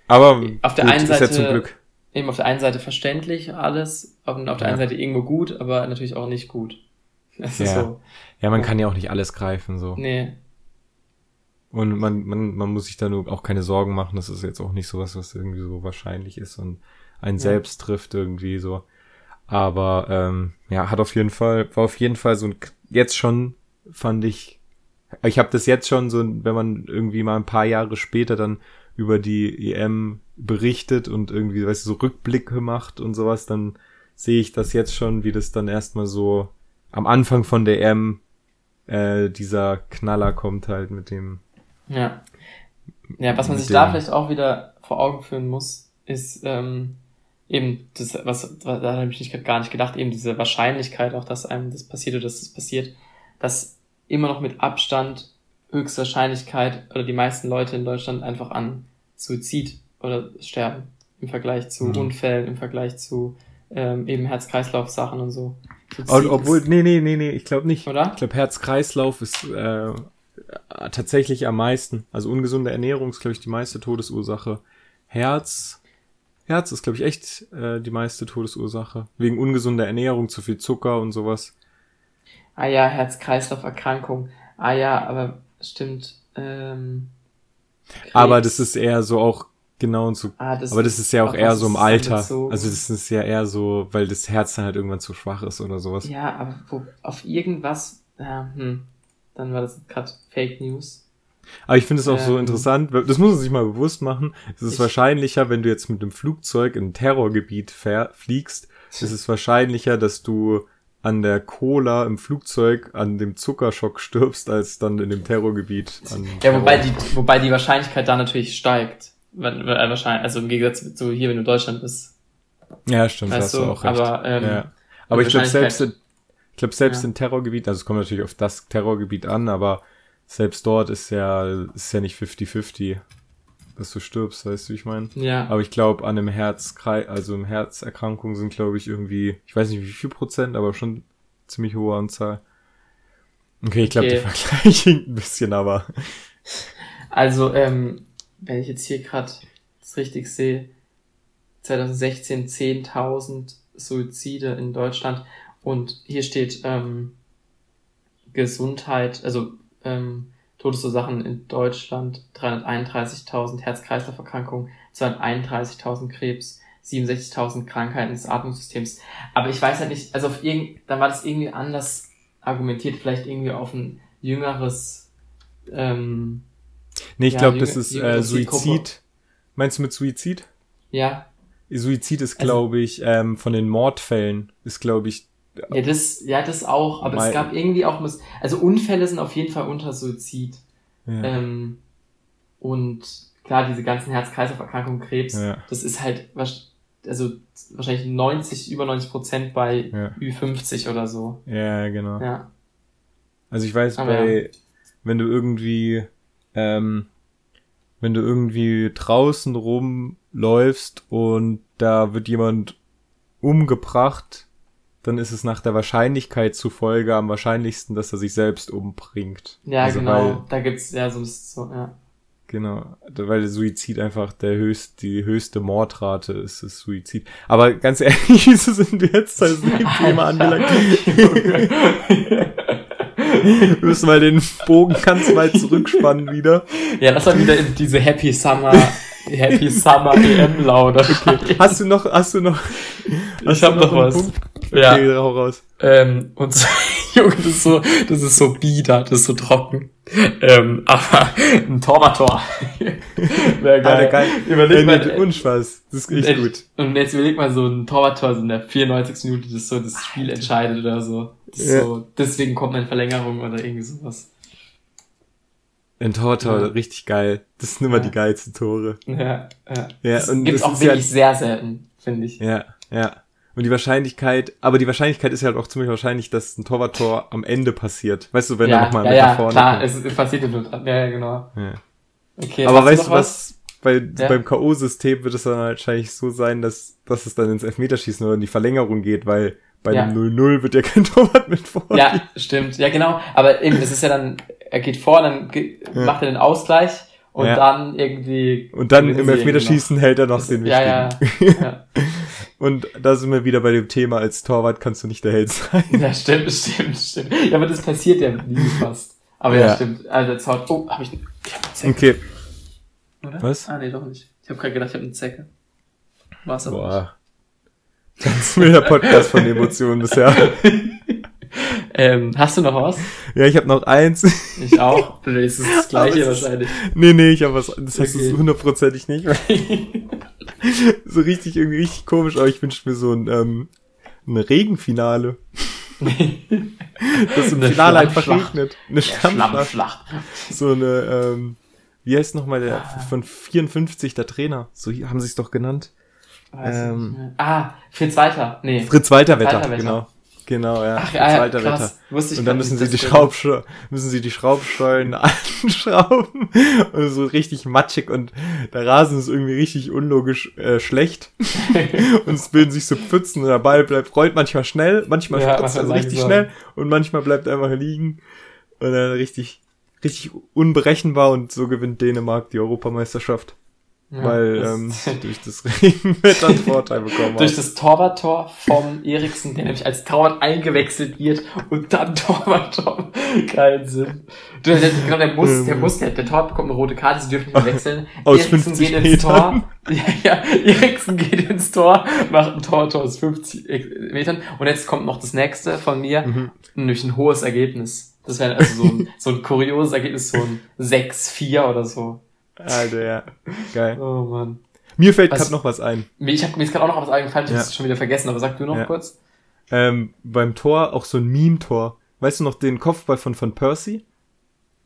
aber Auf der gut, einen ist ja Seite- zum Glück. Eben auf der einen Seite verständlich alles, und auf der Ja. einen Seite irgendwo gut, aber natürlich auch nicht gut. Das Ja. so. Ja, man kann ja auch nicht alles greifen, so. Nee, Und man, man, man muss sich da nur auch keine Sorgen machen, das ist jetzt auch nicht sowas, was irgendwie so wahrscheinlich ist und einen Ja. selbst trifft irgendwie so. Aber ähm, ja, hat auf jeden Fall, war auf jeden Fall so ein, jetzt schon fand ich, ich habe das jetzt schon so, wenn man irgendwie mal ein paar Jahre später dann über die EM berichtet und irgendwie, weißt du, so Rückblicke macht und sowas, dann sehe ich das jetzt schon, wie das dann erstmal so am Anfang von der EM äh, dieser Knaller kommt halt mit dem ja. Ja, was man sich da vielleicht auch wieder vor Augen führen muss, ist ähm, eben das, was, was da habe ich nicht, gar nicht gedacht, eben diese Wahrscheinlichkeit auch, dass einem das passiert oder dass das passiert, dass immer noch mit Abstand Höchstwahrscheinlichkeit oder die meisten Leute in Deutschland einfach an Suizid oder sterben im Vergleich zu Mhm. Unfällen, im Vergleich zu ähm, eben Herz-Kreislauf-Sachen und so. Ob- Obwohl, nee, nee, nee, nee, ich glaube nicht. Oder? Ich glaube, Herz-Kreislauf ist äh, tatsächlich am meisten. Also ungesunde Ernährung ist, glaube ich, die meiste Todesursache. Herz, Herz ist, glaube ich, echt äh, die meiste Todesursache. Wegen ungesunder Ernährung, zu viel Zucker und sowas. Ah ja, Herz-Kreislauf-Erkrankung. Ah ja, aber stimmt. Ähm, Aber das ist eher so auch genau und so. Ah, das Aber das ist ja auch eher so im Alter. Also das ist ja eher so, weil das Herz dann halt irgendwann zu schwach ist oder sowas. Ja, aber wo, auf irgendwas. Ja, hm. Dann war das gerade Fake News. Aber ich finde es auch so Ähm. interessant, weil- das muss man sich mal bewusst machen. Es ist Ich- wahrscheinlicher, wenn du jetzt mit dem Flugzeug in ein Terrorgebiet fliegst, ist es wahrscheinlicher, dass du an der Cola im Flugzeug an dem Zuckerschock stirbst, als dann in dem Terrorgebiet an Ja, wobei die, wobei die Wahrscheinlichkeit da natürlich steigt. Äh, wahrscheinlich, also im Gegensatz zu hier, wenn du in Deutschland bist. Ja, stimmt, Weißt hast du auch recht. aber, ähm, ja. aber ich glaube, selbst, in, ich glaube, selbst Ja. in Terrorgebiet, also es kommt natürlich auf das Terrorgebiet an, aber selbst dort ist ja, ist ja nicht 50-50, dass du stirbst, weißt du, wie ich meine? Ja, Aber ich glaube, an einem Herzkrei, also im Herzerkrankung sind, glaube ich, irgendwie, ich weiß nicht wie viel Prozent, aber schon ziemlich hohe Anzahl. Okay, ich glaube, Okay. der Vergleich hinkt ein bisschen, aber. also, ähm, wenn ich jetzt hier gerade das richtig sehe, 2016 10.000 Suizide in Deutschland und hier steht ähm, Gesundheit, also ähm, Todesursachen in Deutschland 331.000 Herz-Kreislauf-Erkrankungen, 231.000 Krebs, 67.000 Krankheiten des Atmungssystems. Aber ich weiß halt nicht, also auf irgend, dann war das irgendwie anders argumentiert, vielleicht irgendwie auf ein jüngeres ähm, Nee, ich Ja, glaube, das ist äh. Suizid. Meinst du mit Suizid? ja, Suizid ist, Also- glaube ich, ähm, von den Mordfällen, ist, glaube ich, Ja, das, ja, das auch, aber es gab irgendwie auch, also Unfälle sind auf jeden Fall unter Suizid. ja, Ähm, und klar, diese ganzen Herz-Kreislauf-Erkrankungen, Krebs, Ja. das ist halt, also wahrscheinlich 90, über 90 Prozent bei Ja. Ü50 oder so. ja, genau. Ja, Also ich weiß, Aber bei, wenn du irgendwie, ähm, wenn du irgendwie draußen rumläufst und da wird jemand umgebracht dann ist es nach der Wahrscheinlichkeit zufolge am wahrscheinlichsten, dass er sich selbst umbringt. Ja, Also, genau. weil- da gibt's ja so, so ja. Genau, weil der Suizid einfach der höchst, die höchste Mordrate ist, ist Suizid. Aber ganz ehrlich, sind wir jetzt bei diesem Thema angelangt? Wir müssen mal den Bogen ganz weit zurückspannen wieder. ja, lass mal wieder in diese Happy Summer, Happy Summer EM Lauder. Hast du noch, hast du noch, hast Ich hab noch einen was. Punkt? Ja. Okay, hau raus. Ähm, und so, Junge, das ist so, das ist so bieder, das ist so trocken. Ähm, aber ein Torwarttor. Wäre geil. Alter, geil. Überleg Äh, mal, Unspaß. Das ist echt echt, gut. Und jetzt überleg mal so ein Torwarttor so in der 94. Minute, das so das Spiel entscheidet oder so. Ja. so. Deswegen kommt man in Verlängerung oder irgendwie sowas. Ein Tortor, Ja. richtig geil. Das sind immer Ja. die geilsten Tore. Ja, ja. Ja, das und gibt's das auch ist ja- wirklich sehr selten, finde ich. Ja, ja. Und die Wahrscheinlichkeit, aber die Wahrscheinlichkeit ist ja halt auch ziemlich wahrscheinlich, dass ein Torwarttor am Ende passiert. Weißt du, wenn er ja, nochmal ja, ja, nach vorne klar, kommt. es, passiert ja nur dran. Ja, ja, genau. Ja. Okay, aber weißt du was? Bei, Ja. beim K.O.-System wird es dann wahrscheinlich so sein, dass, dass es dann ins Elfmeterschießen oder in die Verlängerung geht, weil bei Ja. einem 0-0 wird ja kein Torwart mit vor. Ja, stimmt. Ja, genau. Aber eben, das ist ja dann, er geht vor, dann ge Ja. macht er den Ausgleich und Ja. dann irgendwie. Und dann im Elfmeterschießen hält er noch irgendwie den noch. Ja, wichtigen. ja, ja. Und da sind wir wieder bei dem Thema, als Torwart kannst du nicht der Held sein. Ja, stimmt, stimmt, stimmt. Ja, aber das passiert ja nie fast. Aber ja, stimmt. Also jetzt haut. Oh, hab ich. Ich hab eine Zecke, Okay. oder? Was? Ah, nee, doch nicht. Ich habe gerade gedacht, ich habe eine Zecke. War's aber Boah. Ganz wilder Podcast von Emotionen bisher. Ähm, hast du noch was? Ja, ich habe noch eins. Ich auch. Das ist das gleiche es ist- wahrscheinlich. Nee, nee, ich habe was. Das heißt, es Okay. ist hundertprozentig nicht. so richtig, irgendwie richtig komisch, aber ich wünsche mir so ein, ähm, ein Regenfinale. Dass im Eine Finale einfach regnet. Eine Schlammschlacht. So eine, ähm, wie heißt nochmal der von 54 der Trainer? So haben sie es doch genannt. Ähm. Ah, Fritz Walter. Nee. Fritz Walterwetter, Walterwetter. genau. Genau, ja. Ach Fritz ja, ja Walterwetter. krass. Wusste ich Und dann müssen sie die dass- Schraubsche müssen sie die Schraubstollen anschrauben und so richtig matschig und der Rasen ist irgendwie richtig unlogisch äh, schlecht und es bilden sich so Pfützen und der Ball bleibt rollt manchmal schnell, manchmal Ja, spritzt er so manchmal richtig schnell und manchmal bleibt er einfach liegen und dann richtig richtig unberechenbar und so gewinnt Dänemark die Europameisterschaft, Ja, weil das- ähm, durch das Regenwetter einen Vorteil bekommen durch das Torwarttor vom Eriksen, der nämlich als Torwart eingewechselt wird und dann Torwarttor. Keinen Sinn. Du, der, genau, der muss, der muss, der, der Torwart bekommt eine rote Karte, sie dürfen nicht wechseln. Aus Eriksen 50 geht ins Metern. Tor. Ja, ja, Eriksen geht ins Tor, macht ein Torwarttor aus 50 Metern. Und jetzt kommt noch das nächste von mir, Mhm. nämlich ein hohes Ergebnis. Das wäre also so ein, so ein kurioses Ergebnis, so ein 6-4 oder so. Alter, ja. Geil. Oh Mann. Mir fällt Was- gerade noch was ein. Mir- Ich hab, mir ist gerade auch noch was eingefallen, ich Ja. hab's schon wieder vergessen, aber sag du noch Ja. kurz. ähm, beim Tor auch so ein Meme-Tor. Weißt du noch den Kopfball von von Percy?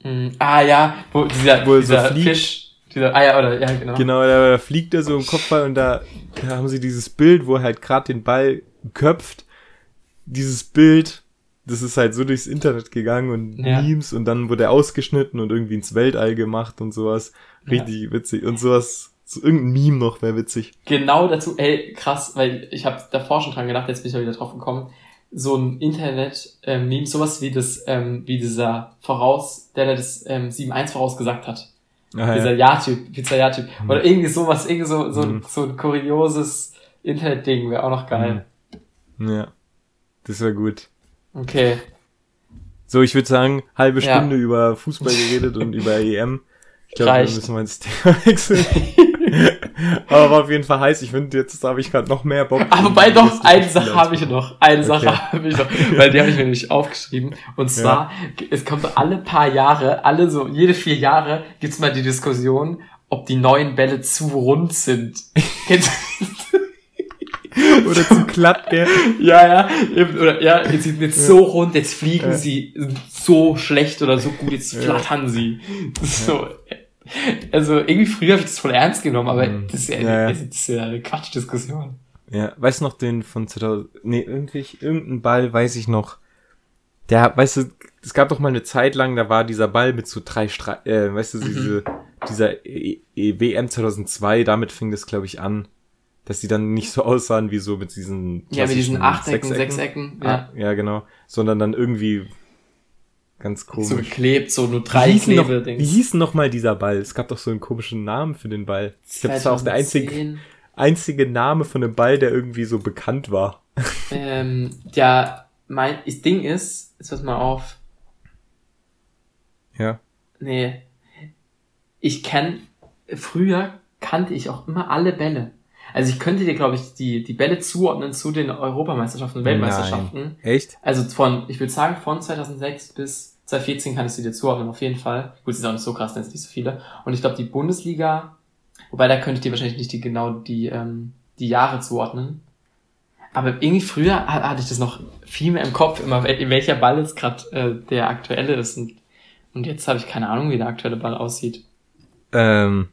Mm, ah ja, wo dieser, Wo er so dieser fliegt. Fisch, dieser, ah ja, oder, ja, genau. Genau, da, da fliegt er so im Kopfball und da, da haben sie dieses Bild, wo er halt gerade den Ball köpft. Dieses Bild, das ist halt so durchs Internet gegangen und Ja. Memes und dann wurde er ausgeschnitten und irgendwie ins Weltall gemacht und sowas. Richtig witzig. Und sowas, so irgendein Meme noch wäre witzig. Genau dazu, ey, krass, weil ich habe davor schon dran gedacht, jetzt bin ich mal wieder drauf gekommen. So ein Internet-Meme, sowas wie das, ähm, wie dieser Voraus, der, das ähm, 7-1 vorausgesagt hat. Ah, Dieser ja. Ja-Typ, Pizza-Ja-Typ. Oder irgendwie sowas, irgendwie so, so, Mhm. so ein kurioses Internet-Ding wäre auch noch geil. ja. Das wäre gut. Okay. So, ich würde sagen, halbe Ja. Stunde über Fußball geredet und über EM. Glaube, wir müssen mal ins Thema wechseln. Aber war auf jeden Fall heiß. Ich finde, jetzt habe ich gerade noch mehr Bock. Aber wobei doch, eine Sache habe ich noch. Eine Okay. Sache habe ich noch. Weil die habe ich mir nämlich aufgeschrieben. Und zwar, es kommt alle paar Jahre, alle so, jede vier Jahre gibt's mal die Diskussion, ob die neuen Bälle zu rund sind. Kennst du? Oder zu glatt, gell? ja, ja. eben, Oder ja, jetzt sind jetzt so rund, jetzt fliegen Ja. sie so schlecht oder so gut, jetzt Ja. flattern sie. So. Also irgendwie früher habe ich das voll ernst genommen, aber Mhm. das ist ja, Ja, ja. Das ist ja eine Quatschdiskussion. Ja, weißt du noch den von 2000, nee, irgendwie, irgendein Ball weiß ich noch. Der, weißt du, es gab doch mal eine Zeit lang, da war dieser Ball mit so drei Stre äh, weißt du, diese, dieser e e WM 2002, damit fing das, glaube ich, an. dass die dann nicht so aussahen wie so mit diesen Ja, mit diesen Achtecken, Sechsecken, ja. Ah, ja, genau. Sondern dann irgendwie ganz komisch. So geklebt, so nur wie drei hießen noch, Klebe-Dings. wie hieß noch mal dieser Ball? Es gab doch so einen komischen Namen für den Ball. Ich glaube, das war auch der einzige, 2010. einzige Name von einem Ball, der irgendwie so bekannt war. Ähm, ja, mein das Ding ist, jetzt pass mal auf. Ja. Nee. Ich kenn, früher kannte ich auch immer alle Bälle. Also ich könnte dir, glaube ich, die, die Bälle zuordnen zu den Europameisterschaften und Weltmeisterschaften. Nein. Echt? Also von, ich würde sagen, von 2006 bis 2014 kann ich sie dir zuordnen, auf jeden Fall. Gut, sie sind auch nicht so krass, denn es sind nicht so viele. Und ich glaube, die Bundesliga, wobei da könnte ich dir wahrscheinlich nicht die, genau die, ähm, die Jahre zuordnen. Aber irgendwie früher ha- hatte ich das noch viel mehr im Kopf, immer wel- welcher Ball jetzt gerade äh, der aktuelle ist. Und, und jetzt habe ich keine Ahnung, wie der aktuelle Ball aussieht. Ähm,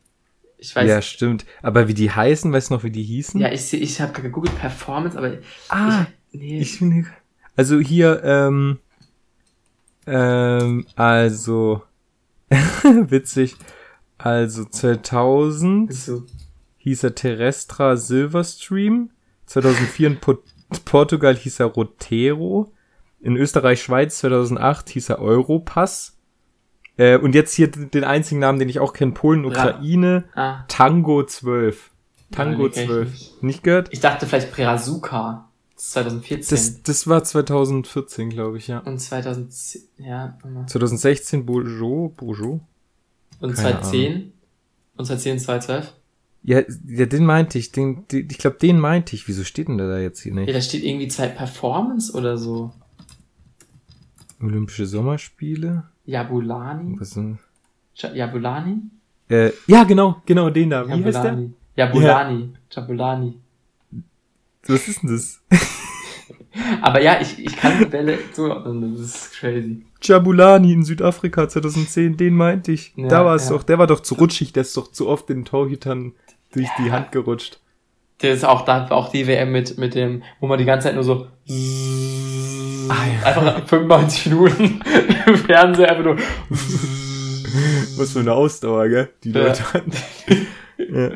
Ich weiß, ja, ja, stimmt. Aber wie die heißen, weißt du noch, wie die hießen? ich, seh- ich habe gegoogelt Performance, aber ah, ich, nee, ich finde, also hier, ähm, ähm, also, witzig, also 2000 so, hieß er Terrestra Silverstream, 2004 in Pot Portugal hieß er Rotero, in Österreich, Schweiz 2008 hieß er Europass, äh, und jetzt hier den einzigen Namen, den ich auch kenne, Polen, Ukraine, ah, Tango 12. Tango Nein, den kenn ich 12. nicht. Nicht gehört? ich dachte vielleicht Prerazuka. Das ist 2014. Das, das war 2014, glaube ich, ja. Und 2010, ja, warte 2016 Bourgeot, Bourgeot? und Keine 2010 und 2010 und 2012. Ja, ja, den meinte ich, den, den ich glaube, den meinte ich. Wieso steht denn der da jetzt hier Ja, nicht? da steht irgendwie zwei Performance oder so. Olympische Sommerspiele? Jabulani? Was denn? Ja- Jabulani? Äh, ja, genau, genau, den da. Wie heißt der? Jabulani. Jabulani. Jabulani. Was ist denn das? Aber ja, ich, ich kann die Bälle zuordnen, das ist crazy. Jabulani in Südafrika 2010, den meinte ich. Ja, da war es ja. doch, der war doch zu rutschig, der ist doch zu oft den Torhütern durch die Hand gerutscht. Der ist auch, da auch die WM mit, mit dem, wo man die ganze Zeit nur so Ah, einfach 95 Minuten im Fernseher einfach nur Was für eine Ausdauer, gell? Die Ja. Leute hatten. ja.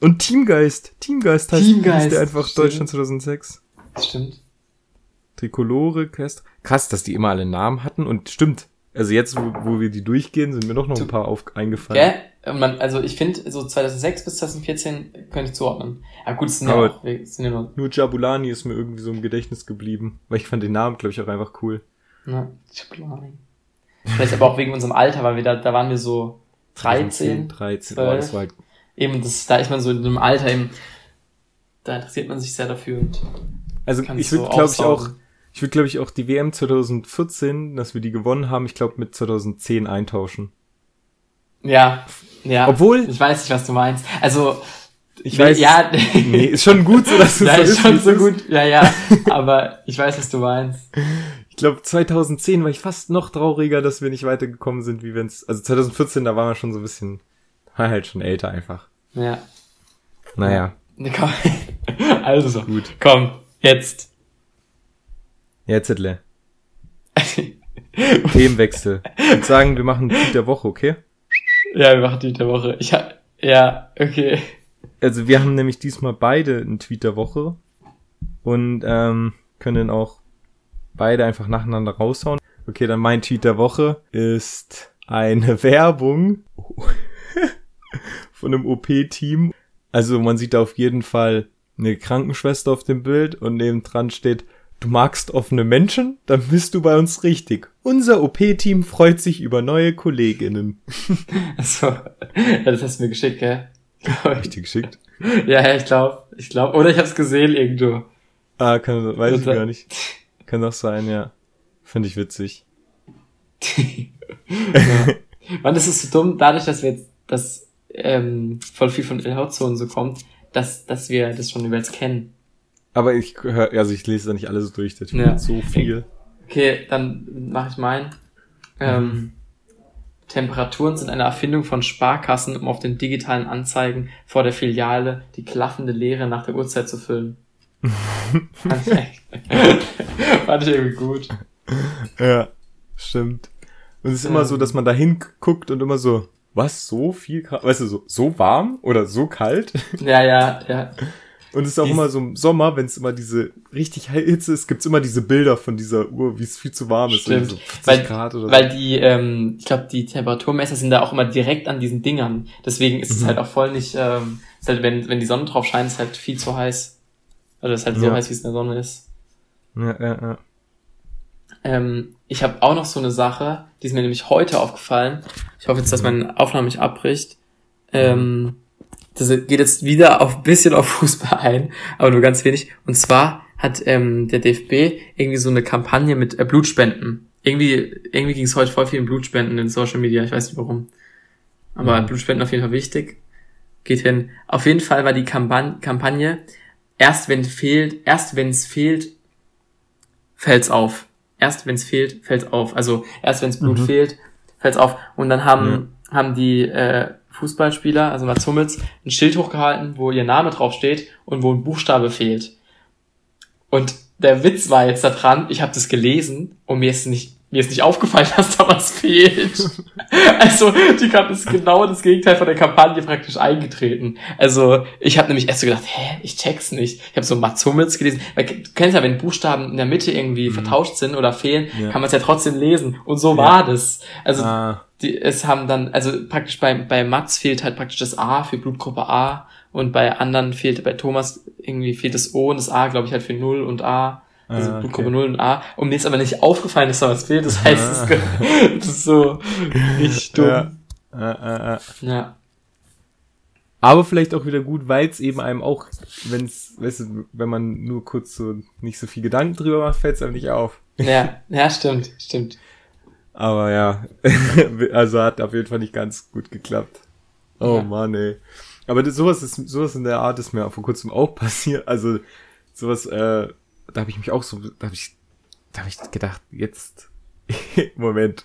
Und Teamgeist. Teamgeist heißt Teamgeist, der einfach stimmt. Deutschland 2006. Stimmt. Tricolore, Quest. Krass, dass die immer alle Namen hatten. Und stimmt. Also jetzt, wo, wo wir die durchgehen, sind mir doch noch ein paar auf, eingefallen. Gell? Man, also ich finde, so 2006 bis 2014 könnte ich zuordnen. Aber gut, es sind ja Aber- auch, es sind ja nur, Nur Jabulani ist mir irgendwie so im Gedächtnis geblieben. Weil ich fand den Namen, glaube ich, auch einfach cool. ne, Jabulani. Vielleicht aber auch wegen unserem Alter, weil wir da, da waren wir so 13, 13. Oh, 12. das war eben, das, da ist man so in einem Alter eben, da interessiert man sich sehr dafür und Also ich so würde, glaube ich, auch. Ich würde, glaube ich, auch die WM 2014, dass wir die gewonnen haben, ich glaube, mit 2010 eintauschen. Ja, ja. Obwohl- Ich weiß nicht, was du meinst. Also, Ich weiß, ja, nee, ist schon gut so, dass es ja, so ist ist, schon so gut. Ja, ja. Aber ich weiß, was du meinst. Ich glaube, 2010 war ich fast noch trauriger, dass wir nicht weitergekommen sind, wie wenn's, also 2014, da waren wir schon so ein bisschen, war halt schon älter einfach. Ja. Naja, komm. Also so. gut. Komm, jetzt. Jetzt Hitler. Themenwechsel. Würde sagen, wir machen Tweet der Woche, okay? Ja, wir machen die der Woche. Ich ha ja, okay. Also wir haben nämlich diesmal beide einen Tweet der Woche und ähm, können auch beide einfach nacheinander raushauen. Okay, dann mein Tweet der Woche ist eine Werbung von einem OP-Team. Also man sieht da auf jeden Fall eine Krankenschwester auf dem Bild und nebendran steht, du magst offene Menschen? Dann bist du bei uns richtig. Unser OP-Team freut sich über neue Kolleginnen. So. Ja, das hast du mir geschickt, gell? Hab ich dir geschickt? Ja, ich glaube. Ich glaube. Oder ich hab's gesehen irgendwo. Ah, kann, weiß ich Unser- gar nicht. Kann doch sein, ja. Finde ich witzig. ja. Mann, das ist so dumm, dadurch, dass wir jetzt, dass ähm, voll viel von Ilhautzone so kommt, dass, dass wir das schon übelst kennen. Aber ich höre, also ich lese da nicht alles durch, das Ja. so viel. Okay, dann mache ich meinen. Ähm, Temperaturen sind eine Erfindung von Sparkassen, um auf den digitalen Anzeigen vor der Filiale die klaffende Leere nach der Uhrzeit zu füllen. Fand ich, echt- fand ich irgendwie gut. Ja, stimmt. Und es ist immer so, dass man da hinguckt und immer so, was, so viel? Weißt du, so, so warm oder so kalt? Ja, ja, ja. Und es ist auch Die- immer so im Sommer, wenn es immer diese richtig Hitze ist, gibt's immer diese Bilder von dieser Uhr, wie es viel zu warm ist. Stimmt. So 40 Weil, Grad oder weil die, ähm, ich glaube, die Temperaturmesser sind da auch immer direkt an diesen Dingern. Deswegen ist es Mhm. halt auch voll nicht, ähm, ist halt, wenn, wenn die Sonne drauf scheint, ist halt viel zu heiß. Es ist halt so Ja. heiß, wie es in der Sonne ist. so. Ja, ja, ja. Ähm, ich habe auch noch so eine Sache, die ist mir nämlich heute aufgefallen. Ich hoffe jetzt, dass meine Aufnahme nicht abbricht. Ähm, das geht jetzt wieder auf ein bisschen auf Fußball ein, aber nur ganz wenig. Und zwar hat ähm, der DFB irgendwie so eine Kampagne mit äh, Blutspenden. Irgendwie, irgendwie ging es heute voll viel um Blutspenden in Social Media. Ich weiß nicht warum. Aber Mhm. Blutspenden auf jeden Fall wichtig. Geht hin. Auf jeden Fall war die Kampan Kampagne erst wenn fehlt, erst wenn es fehlt, fällt's auf. Erst wenn es fehlt, fällt's auf. Also erst wenn es Blut Mhm. fehlt, fällt's auf. Und dann haben haben die äh, Fußballspieler, also Mats Hummels, ein Schild hochgehalten, wo ihr Name draufsteht und wo ein Buchstabe fehlt. Und der Witz war jetzt da dran, ich habe das gelesen und mir ist nicht mir ist nicht aufgefallen, dass da was fehlt. Also, die Kampagne ist genau das Gegenteil von der Kampagne praktisch eingetreten. Also, ich habe nämlich erst so gedacht, hä, ich check's nicht. Ich habe so Mats Hummels gelesen. Weil, du kennst ja, wenn Buchstaben in der Mitte irgendwie vertauscht sind oder fehlen, Ja. kann man es ja trotzdem lesen. Und so Ja. war das. Also, Ah, die, es haben dann, also praktisch bei, bei Mats fehlt halt praktisch das A für Blutgruppe A und bei anderen fehlt, bei Thomas irgendwie fehlt das O und das A, glaube ich, halt für 0 und A. Also Ah, okay. 0 und A. Und mir ist aber nicht aufgefallen, dass da was fehlt. Das heißt, es ist, das ist so richtig dumm. ja. Ah, ah, ah. Ja. Aber vielleicht auch wieder gut, weil es eben einem auch, wenn es, weißt du, wenn man nur kurz so nicht so viel Gedanken drüber macht, fällt es einem nicht auf. Ja, ja, stimmt, stimmt. Aber ja, also hat auf jeden Fall nicht ganz gut geklappt. Oh Ja. Mann, ey. Aber das, sowas ist, sowas in der Art ist mir vor kurzem auch passiert. Also sowas, äh, da habe ich mich auch so, da habe ich, da habe ich gedacht, jetzt, Moment,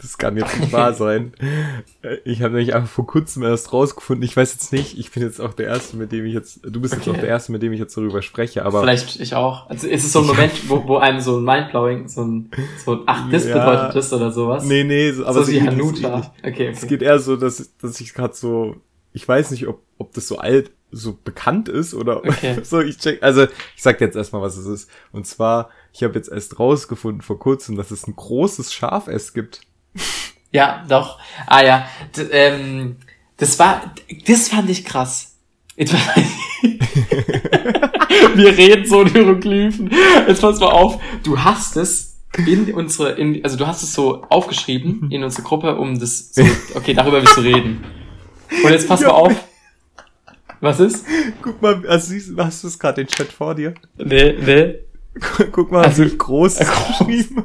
das kann jetzt nicht wahr sein. Ich habe nämlich einfach vor kurzem erst rausgefunden, ich weiß jetzt nicht, ich bin jetzt auch der Erste, mit dem ich jetzt, du bist jetzt Okay. auch der Erste, mit dem ich jetzt darüber spreche, aber Vielleicht ich auch. Also ist es so ein Moment, wo, wo einem so ein Mindblowing, so ein, so ein ach, das Ja. bedeutet das oder sowas. nee, nee, so, aber so wie Hanuta. ähnlich. Okay, Es okay. geht eher so, dass, dass ich gerade so, ich weiß nicht, ob, ob das so alt, so bekannt ist oder Okay. so, ich check, also ich sag jetzt erstmal, was es ist. Und zwar, ich habe jetzt erst rausgefunden vor kurzem, dass es ein großes Schafess gibt. Ja, doch. Ah ja, D ähm, das war, das fand ich krass. Wir reden so in Hieroglyphen. Jetzt pass mal auf. Du hast es in unsere, in, also du hast es so aufgeschrieben in unsere Gruppe, um das so, okay, darüber willst du reden. Und jetzt pass mal auf. Was ist? Guck mal, also hast du es gerade den Chat vor dir? Nee, nee. Guck mal, Also- groß geschrieben.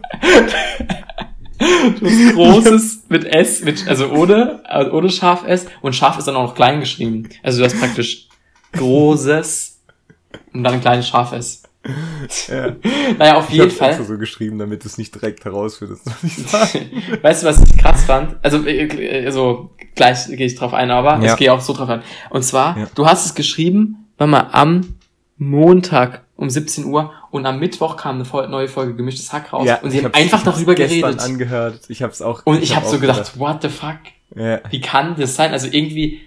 Du hast Großes mit S, mit, also ohne, also ohne scharf S und scharf ist dann auch noch klein geschrieben. Also du hast praktisch Großes und dann ein kleines scharf S. Ja. Naja, auf Ich jeden Fall. extra so geschrieben, damit es nicht direkt herausfindest, ich weißt du, was ich krass fand? Also, also gleich gehe ich drauf ein, aber Ja. ich gehe auch so drauf ein. Und zwar, Ja. du hast es geschrieben, warte mal, am Montag um 17 Uhr und am Mittwoch kam eine neue Folge Gemischtes Hack raus und sie ich haben einfach ich hab's darüber geredet. angehört. Ich hab's auch. Und ich, habe hab so auch gedacht, what the fuck? Ja. Wie kann das sein? Also irgendwie,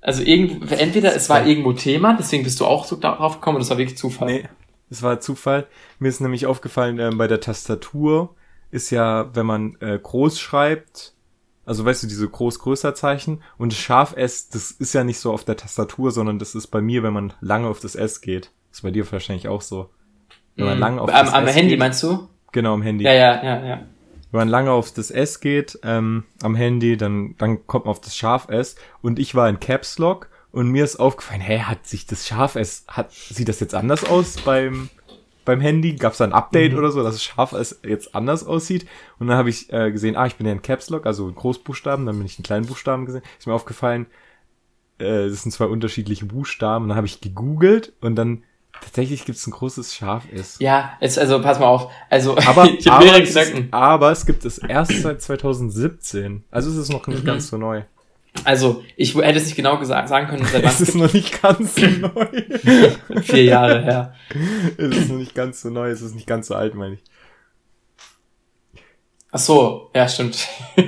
also irgendwie, entweder es war irgendwo Thema, deswegen bist du auch so darauf gekommen, es war wirklich Zufall. Nee, es war Zufall. Mir ist nämlich aufgefallen, ähm, bei der Tastatur ist ja, wenn man äh, groß schreibt, also weißt du, diese Groß-Größer-Zeichen und das Scharf-S, das ist ja nicht so auf der Tastatur, sondern das ist bei mir, wenn man lange auf das S geht. ist bei dir wahrscheinlich auch so. Wenn man Mhm. lange auf am, das am S Handy geht, meinst du? Genau, am Handy. Ja, ja, ja, ja. Wenn man lange auf das S geht, ähm, am Handy, dann, dann kommt man auf das Scharf-S. Und ich war in Caps Lock und mir ist aufgefallen, hä, hat sich das Scharf-S, hat, sieht das jetzt anders aus beim, beim Handy? Gab es da ein Update Mhm. oder so, dass das Scharf-S jetzt anders aussieht? Und dann habe ich äh, gesehen, ah, ich bin ja in Caps Lock, also in Großbuchstaben, dann bin ich in kleinen Buchstaben gesehen. Ist mir aufgefallen, äh, das sind zwei unterschiedliche Buchstaben. Und dann habe ich gegoogelt und dann tatsächlich gibt es ein großes Scharf-S. Ja, jetzt, also pass mal auf. Also, Aber, ich aber, es ist, aber es gibt es erst seit 2017. Also es ist noch nicht Mhm. ganz so neu. Also, ich hätte es nicht genau gesagt, sagen können, seit wann Es es ist noch nicht ganz so neu. gibt. Vier Jahre her. es ist noch nicht ganz so neu, es ist nicht ganz so alt, meine ich. Ach so, ja, stimmt.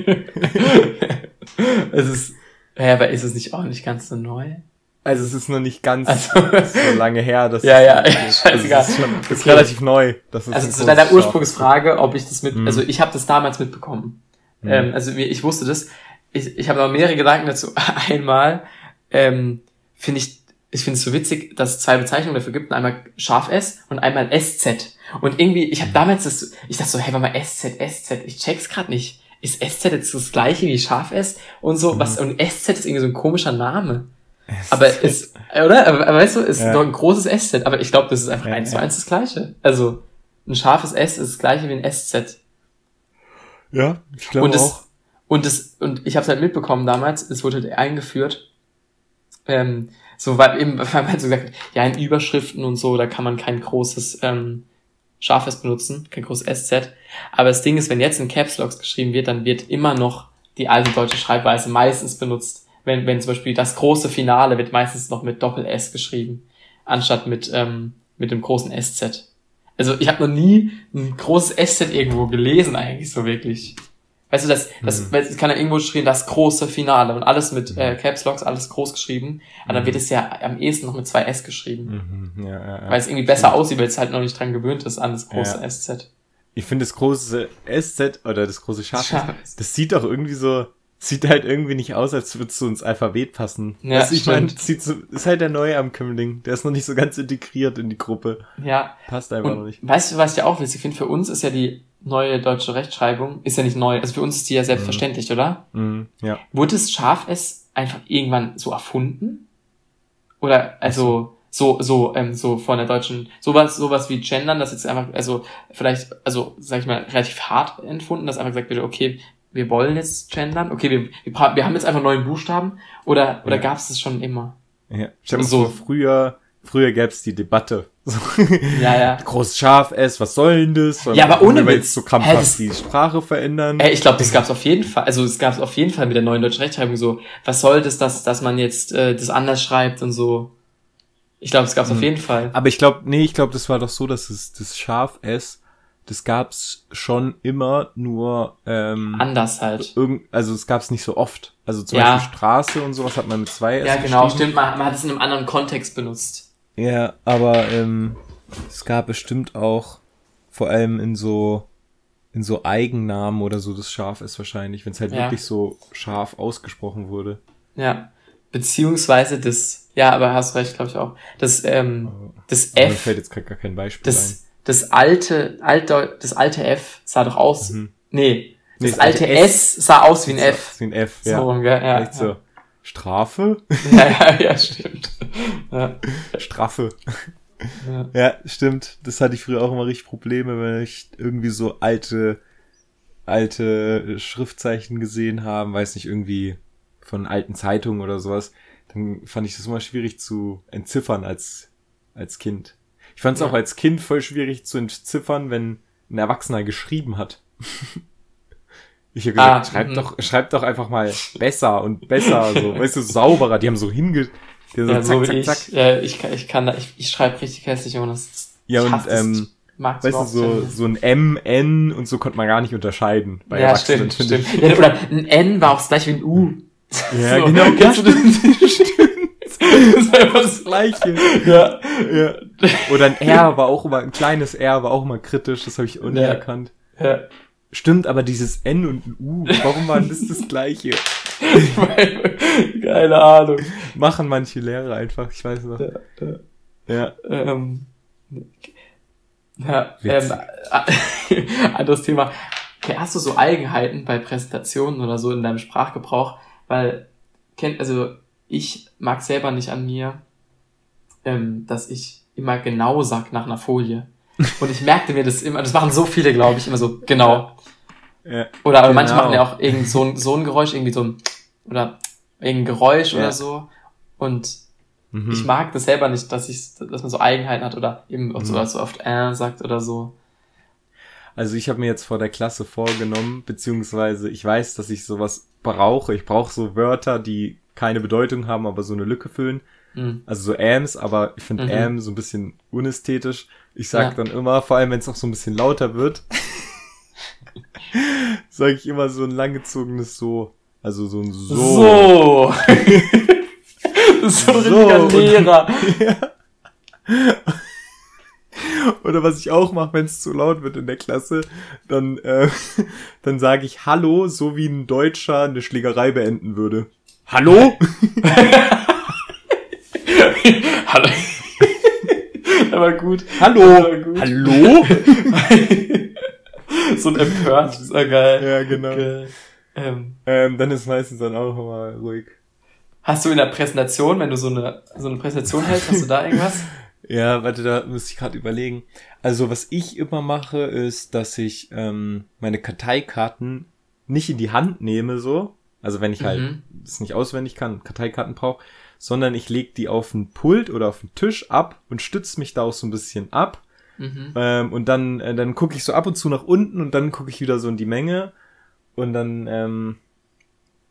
es ist, ja, aber ist es nicht auch nicht ganz so neu? Also es ist noch nicht ganz Also- so lange her. Dass Ja, ja, das scheißegal. ist, schon, ist Okay. relativ neu. Das ist Also zu deiner. Ursprungsfrage, ob ich das mit, Mhm. also ich habe das damals mitbekommen. Ähm, also ich wusste das. Ich, ich habe noch mehrere Gedanken dazu. Einmal ähm, finde ich, ich finde es so witzig, dass es zwei Bezeichnungen dafür gibt. Einmal scharf S und einmal SZ. Und irgendwie, ich habe damals das, ich dachte so, hey, warte mal, SZ, SZ, ich check's grad nicht. Ist SZ jetzt das gleiche wie scharf S und so? Was, und SZ ist irgendwie so ein komischer Name. Aber ist, oder? Aber, aber weißt du, ist Ja. doch ein großes SZ. Aber ich glaube, das ist einfach Ja, eins zu eins das Gleiche. Also, ein scharfes S ist das gleiche wie ein SZ. Ja, ich glaube auch. Und das, und ich habe es halt mitbekommen damals, es wurde halt eingeführt, ähm, so weil eben, weil man halt so gesagt hat, ja, in Überschriften und so, da kann man kein großes ähm, scharfes benutzen, kein großes SZ. Aber das Ding ist, wenn jetzt in Caps Locks geschrieben wird, dann wird immer noch die alte deutsche Schreibweise meistens benutzt. Wenn, wenn zum Beispiel das große Finale wird meistens noch mit Doppel S geschrieben, anstatt mit, ähm, mit dem großen SZ. Also ich habe noch nie ein großes SZ irgendwo gelesen, eigentlich so wirklich. Weißt du, das, das, Mhm. kann ja irgendwo stehen, das große Finale und alles mit äh, Caps Locks, alles groß geschrieben. Aber dann Mhm. wird es ja am ehesten noch mit zwei S geschrieben. Mhm, ja, ja, ja. Weil es irgendwie besser aussieht, weil es halt noch nicht dran gewöhnt ist an das große Ja. SZ. Ich finde das große SZ oder das große Schaf, das sieht doch irgendwie so, sieht halt irgendwie nicht aus, als würde es so ins Alphabet passen. Ja, du, ich meine, sieht so, ist halt der Neuankömmling, der ist noch nicht so ganz integriert in die Gruppe. Ja. Passt einfach noch nicht. weißt du, was ich auch witzig finde? Für uns ist ja die neue deutsche Rechtschreibung, ist ja nicht neu. Also für uns ist die ja selbstverständlich, oder? Mhm, ja. Wurde das scharf S einfach irgendwann so erfunden? Oder also so so ähm, so von der deutschen sowas sowas wie Gendern, das jetzt einfach also vielleicht also sag ich mal relativ hart empfunden, dass einfach gesagt wird, okay, wir wollen jetzt gendern, okay, wir wir, wir haben jetzt einfach neuen Buchstaben oder oder Ja. gab es das schon immer? ja. Stell dir So. vor, früher, früher gäb's die Debatte. So. Ja, ja. Groß Schaf S, was soll denn das? Ja, aber ohne Witz. jetzt so krampfhaft die Sprache verändern. Ey, ich glaube, das gab's auf jeden Fall. Also es gab's auf jeden Fall mit der neuen deutschen Rechtschreibung so. Was soll das, dass dass man jetzt äh, das anders schreibt und so? Ich glaube, es gab's auf Mhm. jeden Fall. Aber ich glaube, nee, ich glaube, das war doch so, dass es das Schaf S, das gab's schon immer, nur ähm, Anders halt. irgend, also es gab's nicht so oft. Also zum Ja. Beispiel Straße und sowas hat man mit zwei S Ja, genau, stimmt. Man, man hat es in einem anderen Kontext benutzt. Ja, aber ähm, es gab bestimmt auch vor allem in so in so Eigennamen oder so das Schaf ist wahrscheinlich, wenn es halt Ja. wirklich so scharf ausgesprochen wurde. Ja. Beziehungsweise das, ja, aber hast recht, glaube ich auch. Das, ähm, das Aber mir F, fällt jetzt gar gar kein Beispiel ein. das, das alte, alte, das alte F sah doch aus. Mhm. Nee, Nee, das alte S sah aus wie ein F. Wie ein F, So, ja. rum, gell? ja. Echt so. Strafe? Ja, ja, ja, stimmt. Ja, Straffe. ja. Ja, stimmt. Das hatte ich früher auch immer richtig Probleme, wenn ich irgendwie so alte, alte Schriftzeichen gesehen haben, weiß nicht, irgendwie von alten Zeitungen oder sowas. Dann fand ich das immer schwierig zu entziffern als, als Kind. Ich fand es Ja. auch als Kind voll schwierig zu entziffern, wenn ein Erwachsener geschrieben hat. Ich habe gesagt, Ah, schreib mhm. doch, schreib doch einfach mal besser und besser, so, weißt du, sauberer. Die haben so hinge, die haben so ja, so zack, wie zack, ich. zack. Ja, ich, kann- ich kann da, ich, ich schreibe richtig hässlich und das. Ja, und, ähm, Weißt du, so, so ein M, N und so konnte man gar nicht unterscheiden. Bei ja, Erwachsenen, stimmt, stimmt. Ja, oder ein N war auch das gleiche wie ein U. Ja, So, genau, kennst du das? das ist einfach Das gleiche. Ja. Ja. Oder ein R war auch immer, ein kleines R war auch immer kritisch, das habe ich auch nie Ja. erkannt. ja. Stimmt, aber dieses N und ein U, warum war das das gleiche? Keine Ahnung. Machen manche Lehrer einfach, ich weiß noch. Ja, ja. Ja. Ähm, ja, ähm, anderes Thema. Okay, hast du so Eigenheiten bei Präsentationen oder so in deinem Sprachgebrauch? Weil, kennt, also ich mag selber nicht an mir, ähm, dass ich immer genau sag nach einer Folie. Und ich merkte mir das immer, das machen so viele, glaube ich, immer so, genau. ja. Oder aber manche Genau. machen ja auch irgend so ein, so ein Geräusch, irgendwie so ein, oder irgendein Geräusch Ja. oder so. Und Mhm. ich mag das selber nicht, dass ich, dass man so Eigenheiten hat oder eben auch so, Mhm. so oft äh sagt oder so. Also ich habe mir jetzt vor der Klasse vorgenommen, beziehungsweise ich weiß, dass ich sowas brauche. Ich brauche so Wörter, die keine Bedeutung haben, aber so eine Lücke füllen. Hm. Also so Ams, aber ich finde Mhm. Am so ein bisschen unästhetisch. Ich sag Ja. dann immer, vor allem wenn es noch so ein bisschen lauter wird, sage ich immer so ein langgezogenes So. Also so ein So. So. so ein richtiger So, und- Lehrer. Oder was ich auch mache, wenn es zu laut wird in der Klasse, dann, äh, dann sage ich Hallo, so wie ein Deutscher eine Schlägerei beenden würde. Hallo? Hallo. Aber gut. Hallo? Aber gut. Hallo? so ein empört. Ist ja geil. ja, genau. Geil. Ähm, Ähm, dann ist meistens dann auch immer ruhig. hast du in der Präsentation, wenn du so eine, so eine Präsentation hältst, hast du da irgendwas? Ja, warte, da muss ich gerade überlegen. Also was ich immer mache, ist, dass ich ähm, meine Karteikarten nicht in die Hand nehme, so. Also wenn ich halt Mhm. das nicht auswendig kann, Karteikarten brauche, sondern ich lege die auf den Pult oder auf den Tisch ab und stütze mich da auch so ein bisschen ab. Mhm. Ähm, und dann, äh, dann gucke ich so ab und zu nach unten und dann gucke ich wieder so in die Menge. Und dann, ähm,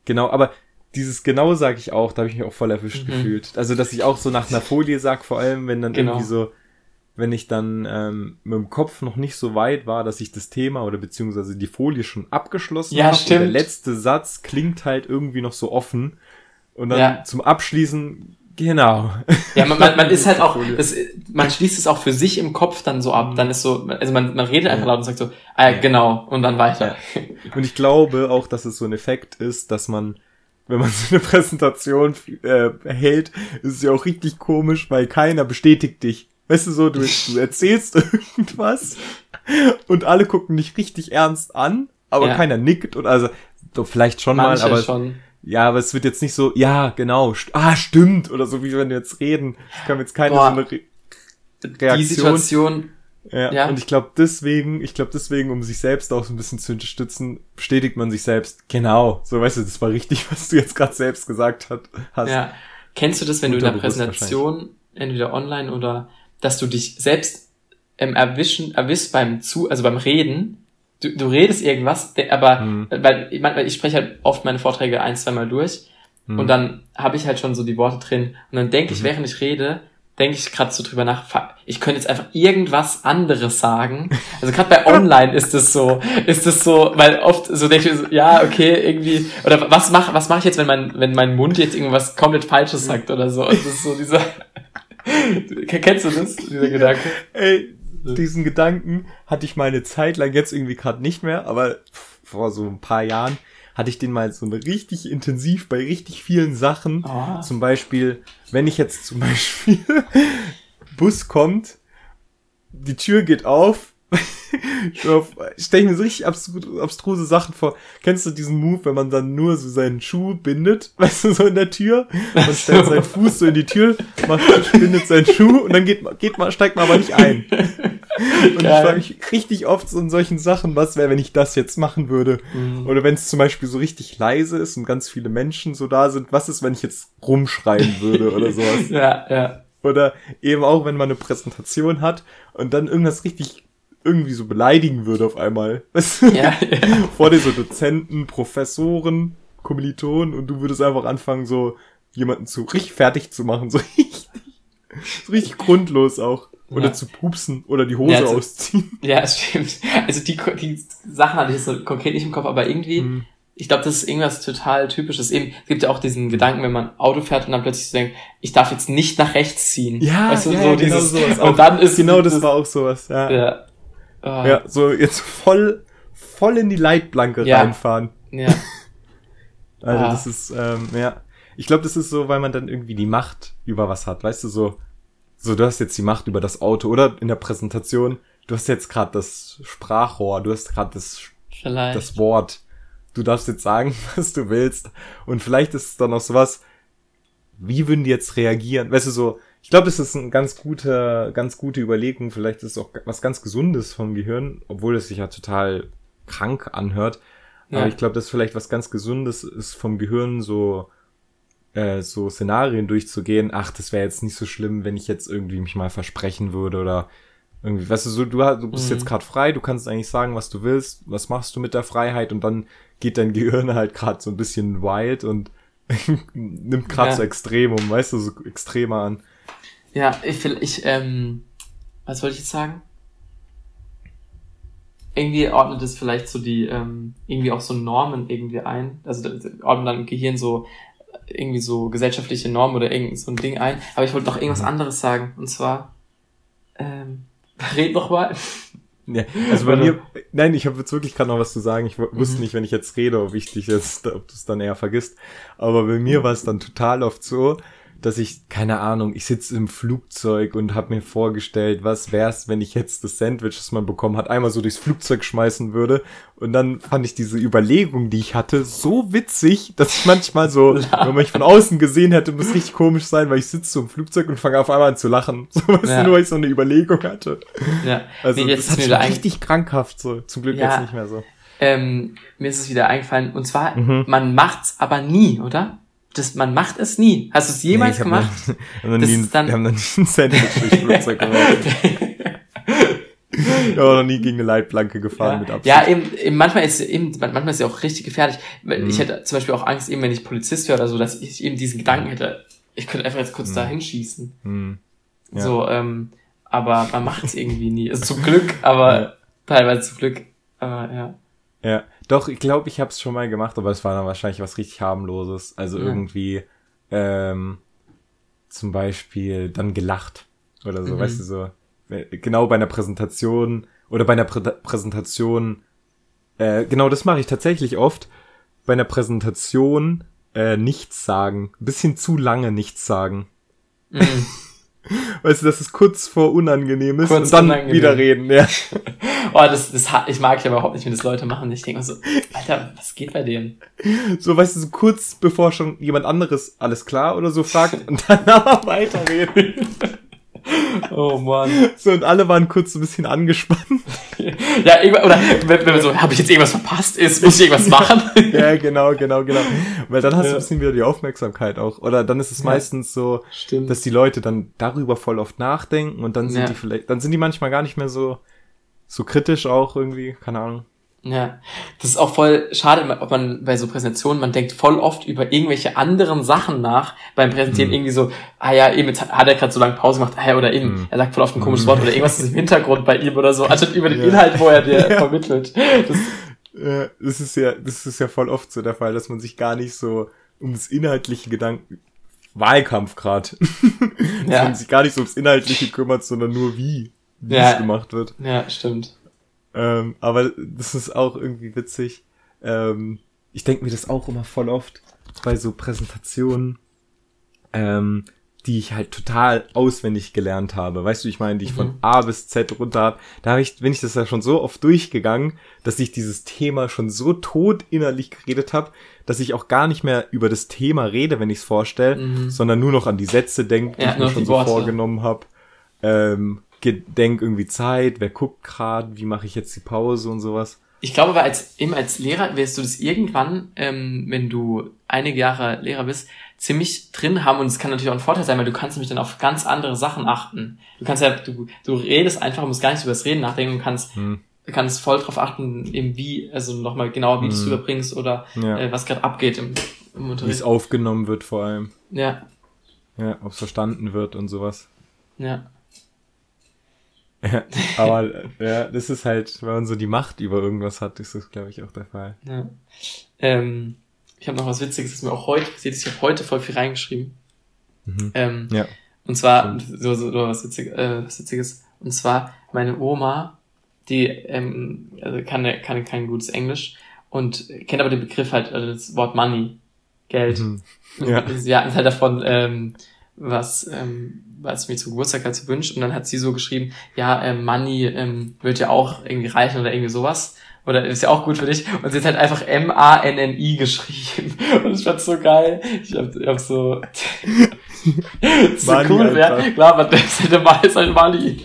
genau, aber dieses genau sage ich auch, da habe ich mich auch voll erwischt Mhm. gefühlt. Also, dass ich auch so nach einer Folie sag, vor allem, wenn dann Genau. irgendwie so, wenn ich dann ähm, mit dem Kopf noch nicht so weit war, dass ich das Thema oder beziehungsweise die Folie schon abgeschlossen Ja, habe. Der letzte Satz klingt halt irgendwie noch so offen. Und dann Ja. zum Abschließen, genau. Ja, man, man, man ist halt auch, das, man schließt es auch für sich im Kopf dann so ab. Dann ist so, also man, man redet einfach laut und sagt so, ah ja, genau, und dann weiter. Und ich glaube auch, dass es so ein Effekt ist, dass man, wenn man so eine Präsentation äh, hält, ist es ja auch richtig komisch, weil keiner bestätigt dich. Weißt du so, du, du erzählst irgendwas und alle gucken dich richtig ernst an, aber Ja. keiner nickt und also doch vielleicht schon Manche mal, aber schon. Ja, aber es wird jetzt nicht so, ja, genau, st ah, stimmt oder so, wie wenn wir jetzt reden. Es kam jetzt keine Boah. so eine Re Die Reaktion. Situation, ja, Ja. und ich glaube deswegen, ich glaube deswegen, um sich selbst auch so ein bisschen zu unterstützen, bestätigt man sich selbst. Genau, so weißt du, das war richtig, was du jetzt gerade selbst gesagt hat, hast. ja. Kennst du das, wenn du in der Präsentation, entweder online oder, dass du dich selbst ähm, erwischen, erwischst beim zu, also beim Reden, du, du redest irgendwas, aber, Mhm. weil, ich, mein, weil ich spreche halt oft meine Vorträge ein, zweimal durch Hm. Und dann habe ich halt schon so die Worte drin. Und dann denke ich, Mhm. während ich rede, denke ich gerade so drüber nach, ich könnte jetzt einfach irgendwas anderes sagen. Also gerade bei Online ist es so, ist es so, weil oft so denke ich so, ja, okay, irgendwie, oder was mach, was mache ich jetzt, wenn mein, wenn mein Mund jetzt irgendwas komplett Falsches sagt oder so. Und das ist so dieser, kennst du das, dieser Gedanke? Ey, diesen Gedanken hatte ich mal eine Zeit lang, jetzt irgendwie gerade nicht mehr, aber vor so ein paar Jahren hatte ich den mal so richtig intensiv bei richtig vielen Sachen. Oh. Zum Beispiel, wenn ich jetzt zum Beispiel Bus kommt, die Tür geht auf, stelle ich mir so richtig abstru- abstruse Sachen vor. Kennst du diesen Move, wenn man dann nur so seinen Schuh bindet, weißt du, so in der Tür? Man stellt seinen Fuß so in die Tür, macht, bindet seinen Schuh und dann geht, man- geht man, steigt man aber nicht ein. Und ich Geil. frage mich richtig oft so in solchen Sachen, was wäre, wenn ich das jetzt machen würde? Mhm. Oder wenn es zum Beispiel so richtig leise ist und ganz viele Menschen so da sind, was ist, wenn ich jetzt rumschreien würde oder sowas? Ja, ja. Oder eben auch, wenn man eine Präsentation hat und dann irgendwas richtig irgendwie so beleidigen würde auf einmal. Weißt du? Ja, ja. Vor dir so Dozenten, Professoren, Kommilitonen und du würdest einfach anfangen, so jemanden zu richtig fertig zu machen, so richtig, so richtig grundlos auch. Oder Ja. zu pupsen oder die Hose Ja, also- ausziehen. Ja, es stimmt. Also die, die Sachen hatte ich so konkret nicht im Kopf, aber irgendwie, Mhm. ich glaube, das ist irgendwas total typisches. Eben, es gibt ja auch diesen Gedanken, wenn man Auto fährt und dann plötzlich so denkt, ich darf jetzt nicht nach rechts ziehen. Ja, weißt du, ja, so ja, dieses, genau sowas. Und Auch- dann ist Genau, das war auch sowas. Ja, ja. Ja. Ah, so jetzt voll, voll in die Leitplanke Ja. reinfahren. ja. Also Ah. das ist, ähm, ja. Ich glaube, das ist so, weil man dann irgendwie die Macht über was hat. Weißt du, so, so du hast jetzt die Macht über das Auto oder in der Präsentation, du hast jetzt gerade das Sprachrohr, du hast gerade das, Vielleicht. das Wort. Du darfst jetzt sagen, was du willst. Und vielleicht ist es dann auch sowas, wie würden die jetzt reagieren? Weißt du, so, ich glaube, das ist eine ganz gute, ganz gute Überlegung. Vielleicht ist es auch was ganz Gesundes vom Gehirn, obwohl es sich ja total krank anhört. Ja. Aber ich glaube, dass vielleicht was ganz Gesundes ist vom Gehirn so, äh, so Szenarien durchzugehen. Ach, das wäre jetzt nicht so schlimm, wenn ich jetzt irgendwie mich mal versprechen würde oder irgendwie, weißt du, so, du, du bist Mhm. jetzt gerade frei, du kannst eigentlich sagen, was du willst, was machst du mit der Freiheit und dann geht dein Gehirn halt gerade so ein bisschen wild und nimmt gerade Ja. so extrem um, weißt du, so extremer an. Ja, ich, will- ich ähm, was wollte ich jetzt sagen? Irgendwie ordnet es vielleicht so die, ähm, irgendwie auch so Normen irgendwie ein. Also ordnet dann im Gehirn so irgendwie so gesellschaftliche Normen oder irgend so ein Ding ein. Aber ich wollte noch irgendwas anderes sagen. Und zwar, ähm, red noch mal. Ja, also bei Oder- mir, nein, ich habe jetzt wirklich gerade noch was zu sagen. Ich wu- wusste Mhm. nicht, wenn ich jetzt rede, ob ich dich jetzt, ob du es dann eher vergisst. Aber bei mir war es dann total oft so, dass ich, keine Ahnung, ich sitze im Flugzeug und habe mir vorgestellt, was wär's, wenn ich jetzt das Sandwich, das man bekommen hat, einmal so durchs Flugzeug schmeißen würde. Und dann fand ich diese Überlegung, die ich hatte, so witzig, dass ich manchmal so, wenn man mich von außen gesehen hätte, muss richtig komisch sein, weil ich sitze so im Flugzeug und fange auf einmal an zu lachen. So, weißt Ja. nur weil ich so eine Überlegung hatte. Ja, Also nee, das ist richtig krankhaft so. Zum Glück Ja. jetzt nicht mehr so. ähm, mir ist es wieder eingefallen. Und zwar, Mhm. man macht's aber nie, oder? Das, man macht es nie. Hast du es jemals ich hab gemacht? Noch, wir haben noch Das nie, ist dann- wir haben noch nie ein Sandwich durchs Flugzeug gemacht. Wir haben auch noch nie gegen eine Leitplanke gefahren Ja, mit Absicht. ja eben, eben manchmal ist eben manchmal ist ja auch richtig gefährlich. Weil Mhm. Ich hätte zum Beispiel auch Angst, eben wenn ich Polizist wäre oder so, dass ich eben diesen Gedanken hätte, ich könnte einfach jetzt kurz Mhm. da hinschießen. Hm. Ja. So, ähm, aber man macht es irgendwie nie. Also zum Glück, aber Ja. teilweise zum Glück. Aber ja. Ja, doch, ich glaube, ich habe es schon mal gemacht, aber es war dann wahrscheinlich was richtig harmloses. Also Ja. irgendwie ähm, zum Beispiel dann gelacht oder so, Mhm. weißt du so. Genau bei einer Präsentation oder bei einer Prä Präsentation. Äh, genau, das mache ich tatsächlich oft. Bei einer Präsentation äh, nichts sagen, ein bisschen zu lange nichts sagen. Mhm. Weißt du, dass es kurz vor unangenehm ist Kurz und dann unangenehm. wieder reden, ja. Oh, das, das, ich mag ja überhaupt nicht, wenn das Leute machen. Ich denke mir so, Alter, was geht bei denen? So, weißt du, so kurz bevor schon jemand anderes alles klar oder so fragt und dann aber weiterreden. Oh Mann. So, und alle waren kurz so ein bisschen angespannt. Ja, oder wenn, wenn man so, habe ich jetzt irgendwas verpasst? Ist, muss ich irgendwas machen? ja, genau, genau, genau. Weil dann hast du Ja. ein bisschen wieder die Aufmerksamkeit auch. Oder dann ist es Ja. meistens so, Stimmt. dass die Leute dann darüber voll oft nachdenken und dann sind Ja. die vielleicht, dann sind die manchmal gar nicht mehr so, so kritisch auch irgendwie, keine Ahnung. Ja, das ist auch voll schade, ob man bei so Präsentationen, man denkt voll oft über irgendwelche anderen Sachen nach beim Präsentieren. Mhm. Irgendwie so, ah ja, eben jetzt hat er gerade so lange Pause gemacht, ah ja, oder eben, Mhm. er sagt voll oft ein komisches Mhm. Wort oder irgendwas ist im Hintergrund bei ihm oder so, anstatt über den Ja. Inhalt, wo er dir Ja. vermittelt. Das, Äh, das ist ja, das ist ja voll oft so der Fall, dass man sich gar nicht so um das inhaltliche Gedanken, Wahlkampf dass Ja. man sich gar nicht so ums Inhaltliche kümmert, sondern nur wie, wie Ja. es gemacht wird. ja, stimmt. Ähm, aber das ist auch irgendwie witzig. Ähm, ich denke mir das auch immer voll oft bei so Präsentationen, ähm, die ich halt total auswendig gelernt habe. Weißt du, ich meine, die ich von Mhm. A bis Z runter habe. Da habe ich, bin ich das ja schon so oft durchgegangen, dass ich dieses Thema schon so tot innerlich geredet habe, dass ich auch gar nicht mehr über das Thema rede, wenn ich es vorstelle, Mhm. sondern nur noch an die Sätze denke, die Ja, ich mir schon so Worte. vorgenommen habe. Ähm, gedenk irgendwie Zeit, wer guckt gerade, wie mache ich jetzt die Pause und sowas. Ich glaube aber als, eben als Lehrer wirst du das irgendwann, ähm, wenn du einige Jahre Lehrer bist, ziemlich drin haben und es kann natürlich auch ein Vorteil sein, weil du kannst nämlich dann auf ganz andere Sachen achten. Du kannst ja, du, du redest einfach, musst gar nicht über das Reden nachdenken und kannst, Hm. kannst voll drauf achten, eben wie, also nochmal genauer, wie du es Mhm. überbringst oder Ja. äh, was gerade abgeht im, im Wie es Unterricht. aufgenommen wird vor allem. Ja, Ja, ob es verstanden wird und sowas. ja. Ja, aber äh, ja, das ist halt, wenn man so die Macht über irgendwas hat, ist das, glaube ich, auch der Fall. ja. Ähm, ich habe noch was Witziges, das mir auch heute passiert ist. Ich habe heute voll viel reingeschrieben. Mhm. Ähm, Ja. Und zwar, so, so, so was, Witzig, äh, was Witziges. Und zwar, meine Oma, die ähm, also kann, kann kein gutes Englisch und kennt aber den Begriff halt, also das Wort Money, Geld. Mhm. Ja. Wir hatten halt davon, ähm, was, ähm, was mir zum Geburtstag halt so wünscht. Und dann hat sie so geschrieben, ja, ähm, Money ähm, wird ja auch irgendwie reichen oder irgendwie sowas. Oder ist ja auch gut für dich. Und sie hat halt einfach M-A-N-N-I geschrieben. Und ich fand's so geil. Ich hab, ich hab so... so cool, ja. Klar, ist halt immer ist halt Money.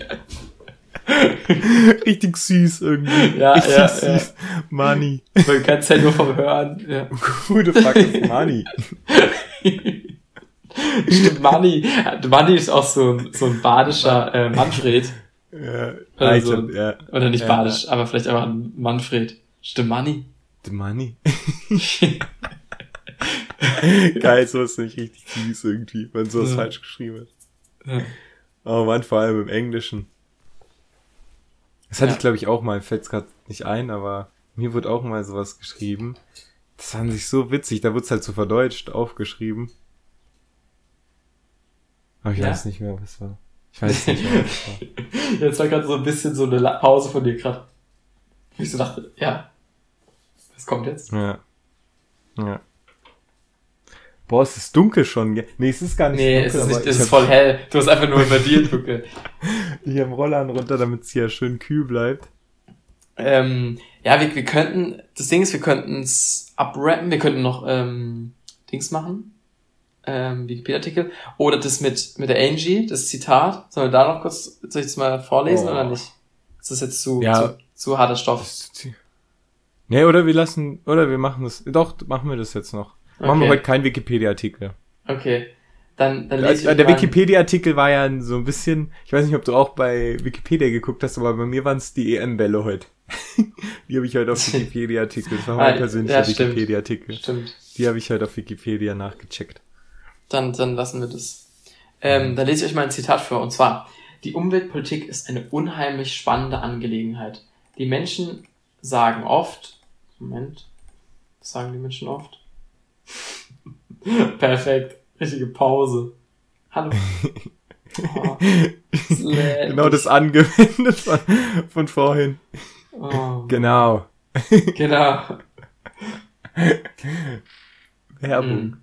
Richtig süß irgendwie. Ja, Richtig ja, süß. Money. Man kann es ja nur vom Hören. Ja. Who the fuck is money? Stimmt, Money. Money ist auch so ein, so ein badischer äh, Manfred. Ja, Also- also, ja. Oder nicht Ja. badisch, aber vielleicht einfach ein Manfred. Stimmt, Money. The money. Geil, sowas ich richtig süß irgendwie, wenn sowas Ja. falsch geschrieben wird. Ja. Oh man, vor allem im Englischen. Das hatte Ja. ich glaube ich auch mal, fällt es gerade nicht ein, aber mir wurde auch mal sowas geschrieben. Das fand ich so witzig, da wurde es halt so verdeutscht aufgeschrieben. Aber ich Ja? weiß nicht mehr, was war. Ich weiß nicht mehr, was war. Jetzt war gerade so ein bisschen so eine Pause von dir gerade. Wo ich so dachte, ja. Was kommt jetzt? Ja. Ja. Boah, es ist dunkel schon. Nee, es ist gar nicht Nee, dunkel, es ist, nicht, es ist voll hell. Du hast einfach nur verdient, Bücke. Ich habe Rollern runter, damit es hier schön kühl bleibt. ähm, ja, wir, wir könnten, das Ding ist, wir könnten es abrappen, wir könnten noch ähm, Dings machen. Ähm, Wikipedia-Artikel. Oder das mit, mit der Angie, das Zitat. Sollen wir da noch kurz, soll ich das mal vorlesen Oh. oder nicht? Ist das jetzt zu, Ja. zu, zu harter Stoff? Nee, oder wir lassen, oder wir machen das, doch, machen wir das jetzt noch. Machen wir Okay. heute keinen Wikipedia-Artikel. Okay. Dann, dann lese ich der Wikipedia-Artikel war ja so ein bisschen, ich weiß nicht, ob du auch bei Wikipedia geguckt hast, aber bei mir waren es die EM-Bälle heute. die habe ich heute auf Wikipedia-Artikel. Das war mein Ah, persönlicher ja. Wikipedia-Artikel. Stimmt. Die habe ich heute auf Wikipedia nachgecheckt. Dann, dann lassen wir das. Ähm, dann lese ich euch mal ein Zitat vor. Und zwar, die Umweltpolitik ist eine unheimlich spannende Angelegenheit. Die Menschen sagen oft, Moment, was sagen die Menschen oft? Perfekt, richtige Pause. Hallo. Oh, Genau das angewendet von, von vorhin. Oh, Genau. genau. Werbung. Mhm.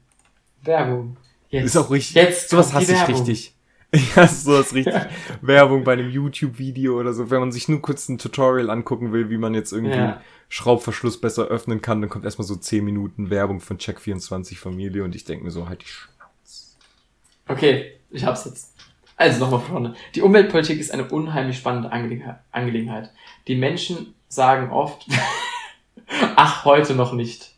Werbung. Jetzt, Ist auch richtig. Jetzt sowas hasse ich richtig. Ich hasse sowas richtig. Werbung bei einem YouTube-Video oder so. Wenn man sich nur kurz ein Tutorial angucken will, wie man jetzt irgendwie Ja. Schraubverschluss besser öffnen kann, dann kommt erstmal so 10 Minuten Werbung von Check24 Familie und ich denke mir so, halt die Sch Okay, ich hab's jetzt. Also nochmal vorne. Die Umweltpolitik ist eine unheimlich spannende Angelegenheit- Angelegenheit. Die Menschen sagen oft, ach, heute noch nicht.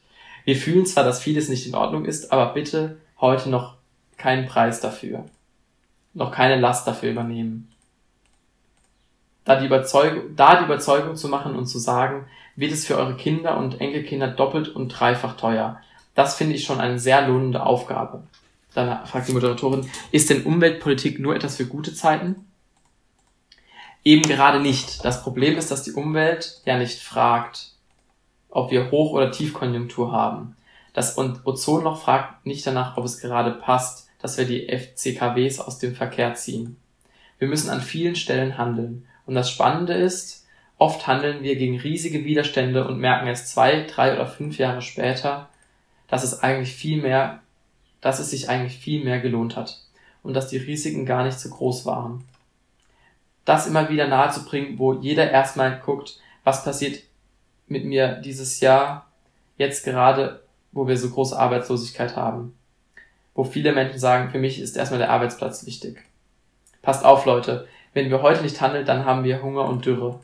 Wir fühlen zwar, dass vieles nicht in Ordnung ist, aber bitte heute noch keinen Preis dafür. Noch keine Last dafür übernehmen. Da die, Überzeugung, da die Überzeugung zu machen und zu sagen, wird es für eure Kinder und Enkelkinder doppelt und dreifach teuer. Das finde ich schon eine sehr lohnende Aufgabe. Dann fragt die Moderatorin, ist denn Umweltpolitik nur etwas für gute Zeiten? Eben gerade nicht. Das Problem ist, dass die Umwelt ja nicht fragt, ob wir Hoch- oder Tiefkonjunktur haben. Das Ozonloch fragt nicht danach, ob es gerade passt, dass wir die FCKWs aus dem Verkehr ziehen. Wir müssen an vielen Stellen handeln. Und das Spannende ist, oft handeln wir gegen riesige Widerstände und merken erst zwei, drei oder fünf Jahre später, dass es eigentlich viel mehr dass es sich eigentlich viel mehr gelohnt hat und dass die Risiken gar nicht so groß waren. Das immer wieder nahezubringen, wo jeder erstmal guckt, was passiert mit mir dieses Jahr, jetzt gerade, wo wir so große Arbeitslosigkeit haben. Wo viele Menschen sagen, für mich ist erstmal der Arbeitsplatz wichtig. Passt auf, Leute, wenn wir heute nicht handeln, dann haben wir Hunger und Dürre.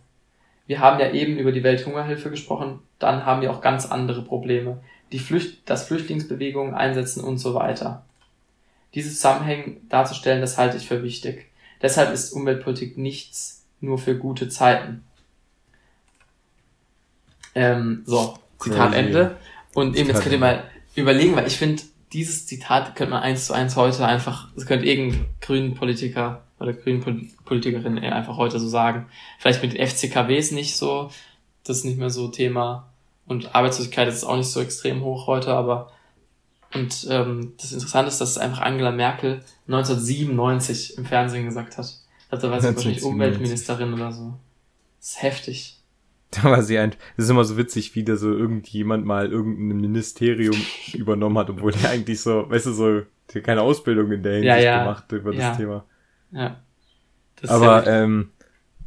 Wir haben ja eben über die Welthungerhilfe gesprochen, dann haben wir auch ganz andere Probleme die Flücht das Flüchtlingsbewegungen einsetzen und so weiter. Diese Zusammenhänge darzustellen, das halte ich für wichtig. Deshalb ist Umweltpolitik nichts nur für gute Zeiten. Ähm, so, Zitat. Ende. Und eben, jetzt könnt ihr mal überlegen, weil ich finde, dieses Zitat könnte man eins zu eins heute einfach, das könnte irgendein grünen Politiker oder grünen Pol- Politikerin einfach heute so sagen. Vielleicht mit den FCKWs nicht so, das ist nicht mehr so Thema. Und Arbeitslosigkeit ist auch nicht so extrem hoch heute, aber und ähm, das Interessante ist, dass es einfach Angela Merkel 1997 im Fernsehen gesagt hat. Da war sie wahrscheinlich 1997. Umweltministerin oder so. Das ist heftig. Da war sie ein, das ist immer so witzig, wie da so irgendjemand mal irgendein Ministerium übernommen hat, obwohl der eigentlich so, weißt du, so, der keine Ausbildung in der Hinsicht Ja, ja. gemacht über Ja. das Thema. Ja. Das Aber, ähm,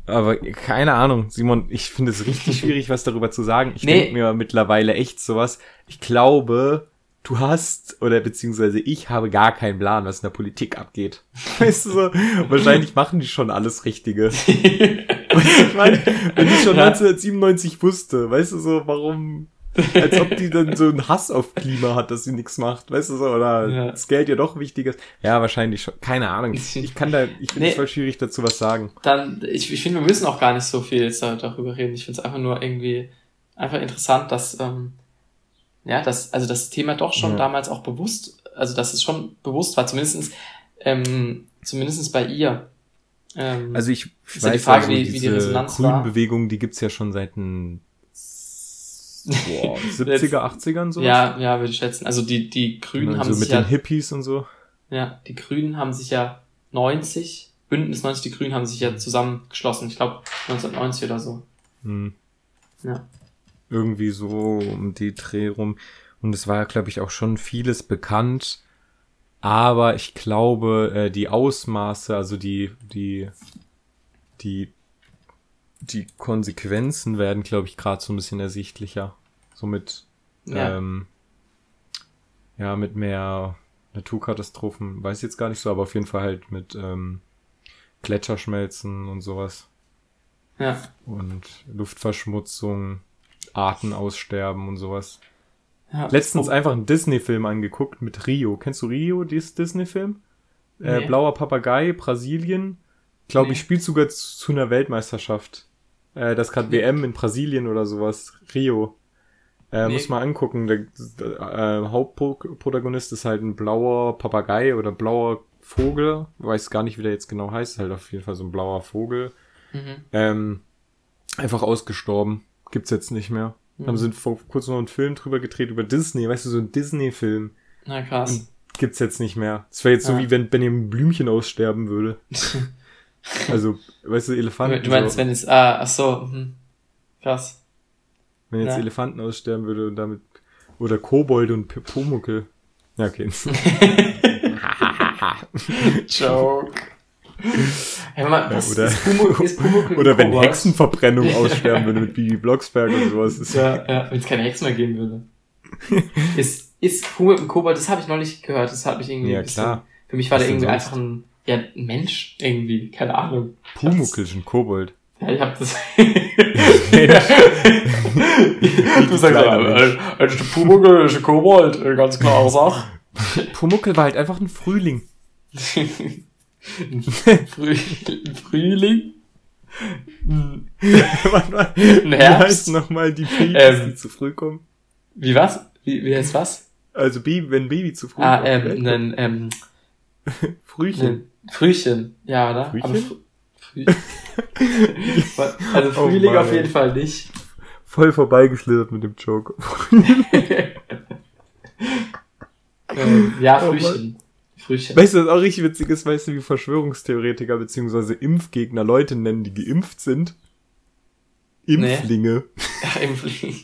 aber keine Ahnung, Simon, ich finde es richtig schwierig, was darüber zu sagen. Ich Nee. denke mir mittlerweile echt sowas. Ich glaube, du hast, oder beziehungsweise ich habe gar keinen Plan, was in der Politik abgeht. Weißt du so, wahrscheinlich machen die schon alles Richtige. Weißt du, ich meine, wenn ich schon Ja. 1997 wusste, weißt du so, warum, als ob die dann so einen Hass auf Klima hat, dass sie nichts macht, weißt du so, oder Ja. das Geld ja doch wichtig ist. Ja, wahrscheinlich schon. Keine Ahnung. Ich kann da, ich finde Nee. es voll schwierig dazu was sagen. dann, ich, ich finde, wir müssen auch gar nicht so viel darüber reden. Ich finde es einfach nur irgendwie einfach interessant, dass, ähm, ja, dass, also das Thema doch schon Ja. damals auch bewusst, also dass es schon bewusst war, zumindestens ähm, zumindestens bei ihr. Ähm, Also ich, Ist ja die weiß Frage, also, wie- wie die diese Resonanz grünen war. Bewegung, die gibt's ja schon seit den Boah, 70er, 80ern so? Ja, ja, würde ich schätzen. Also die, die Grünen also haben mit sich den ja, Hippies und so. ja, die Grünen haben sich ja 90, Bündnis 90, die Grünen haben sich ja zusammengeschlossen. Ich glaube 1990 oder so. Hm. Ja. Irgendwie so um die Dreh rum. Und es war ja, glaube ich, auch schon vieles bekannt. Aber ich glaube, äh, die Ausmaße, also die, die, die, die Konsequenzen werden, glaube ich, gerade so ein bisschen ersichtlicher. So mit, Ja. ähm, ja, mit mehr Naturkatastrophen, weiß ich jetzt gar nicht so, aber auf jeden Fall halt mit ähm, Gletscherschmelzen und sowas. ja. Und Luftverschmutzung, Artenaussterben und sowas. Ja. Letztens Oh, einfach einen Disney-Film angeguckt mit Rio. Kennst du Rio, dieses Disney-Film? Äh, Nee. Blauer Papagei, Brasilien. Glaube ich, Nee. spielt sogar zu, zu einer Weltmeisterschaft. Äh, das gerade WM in Brasilien oder sowas. Rio. Äh, Nee. Muss mal angucken. Der, der äh, Hauptprotagonist ist halt ein blauer Papagei oder blauer Vogel. Weiß gar nicht, wie der jetzt genau heißt. Halt auf jeden Fall so ein blauer Vogel. Mhm. Ähm, einfach ausgestorben. Gibt's jetzt nicht mehr. Mhm. Haben sie vor kurzem noch einen Film drüber gedreht über Disney. Weißt du, so ein Disney-Film Na krass. gibt's jetzt nicht mehr. Es wäre jetzt so Ja. wie wenn Benjamin Blümchen aussterben würde. Also, weißt du, Elefanten. du meinst, so, wenn es, ah, ach so, mhm. krass. wenn jetzt Ja. Elefanten aussterben würde und damit. Oder Kobold und Pumuckel. Ja, okay. Joke. Mal, was oder- ist Pumuckl, ist Pumuckl ein Oder wenn? Hexenverbrennung aussterben würde mit Bibi Blocksberg und sowas. Ja, ja wenn es keine Hexen mehr geben würde. ist, ist Pumuckl ein Kobold? Das habe ich noch nicht gehört. Das hat mich irgendwie Ja, ein bisschen, klar. Für mich war Was der irgendwie sonst? einfach ein, ja, ein Mensch irgendwie. Keine Ahnung. Pumuckel ist ein Kobold. Ja, ich hab das. Du sagst ja, der Pumuckl ist ein Kobold. Ganz klare Sache. Pumuckel war halt einfach ein Frühling. Früh, Frühling? Warte mal. Ein Wie Herbst? heißt nochmal die Babys, Ähm. die zu früh kommen? Wie was? Wie, wie heißt was? Also Baby, wenn Baby zu früh Ah, auf die Welt ähm, kommt. ein, ähm, Frühchen. Frühchen. Ja, oder? Frühchen? Aber Frü also Oh Frühling auf Mann. jeden Fall nicht. Voll vorbeigeschlittert mit dem Joke. ähm, ja, Oh Frühchen. Weißt du, was auch richtig witzig ist? Weißt du, wie Verschwörungstheoretiker bzw. Impfgegner Leute nennen, die geimpft sind? Impflinge. Ach, Impflinge.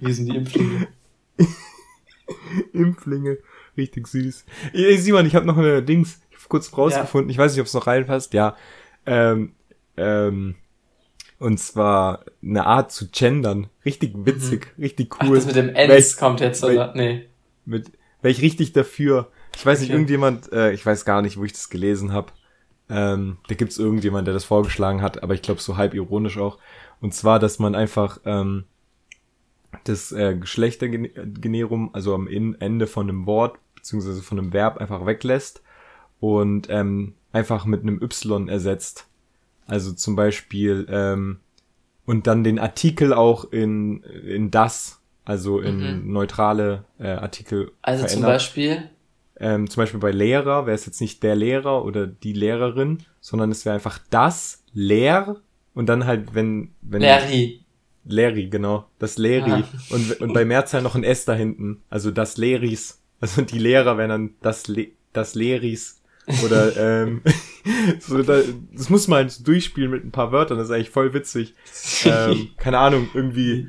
Wie sind die Impflinge? Impflinge. Richtig süß. Ey, Simon, ich habe noch eine Dings. Ich habe kurz rausgefunden. Ich weiß nicht, ob es noch reinpasst. Ja. Ähm, ähm, und zwar eine Art zu gendern. Richtig witzig. Richtig Ach, cool. das mit dem Ns kommt jetzt, oder? Nee. mit wäre ich richtig dafür. Ich weiß nicht, irgendjemand, äh, ich weiß gar nicht, wo ich das gelesen habe. Ähm, da gibt's irgendjemand, der das vorgeschlagen hat, aber ich glaube so halb ironisch auch. Und zwar, dass man einfach ähm, das äh, Geschlechtergenerum, also am Ende von einem Wort beziehungsweise von einem Verb einfach weglässt und ähm, einfach mit einem Y ersetzt. Also zum Beispiel ähm, und dann den Artikel auch in in das, also in neutrale äh, Artikel Mhm. Also zum verändert. Beispiel, Ähm, zum Beispiel bei Lehrer wäre es jetzt nicht der Lehrer oder die Lehrerin, sondern es wäre einfach das Lehr und dann halt, wenn, wenn Larry. Leri, genau, das Leri Ah. und, und bei Mehrzahl noch ein S da hinten, also das Leris, also die Lehrer wären dann das Le das Leris oder ähm, so, da, das muss man halt durchspielen mit ein paar Wörtern, das ist eigentlich voll witzig. Ähm, keine Ahnung, irgendwie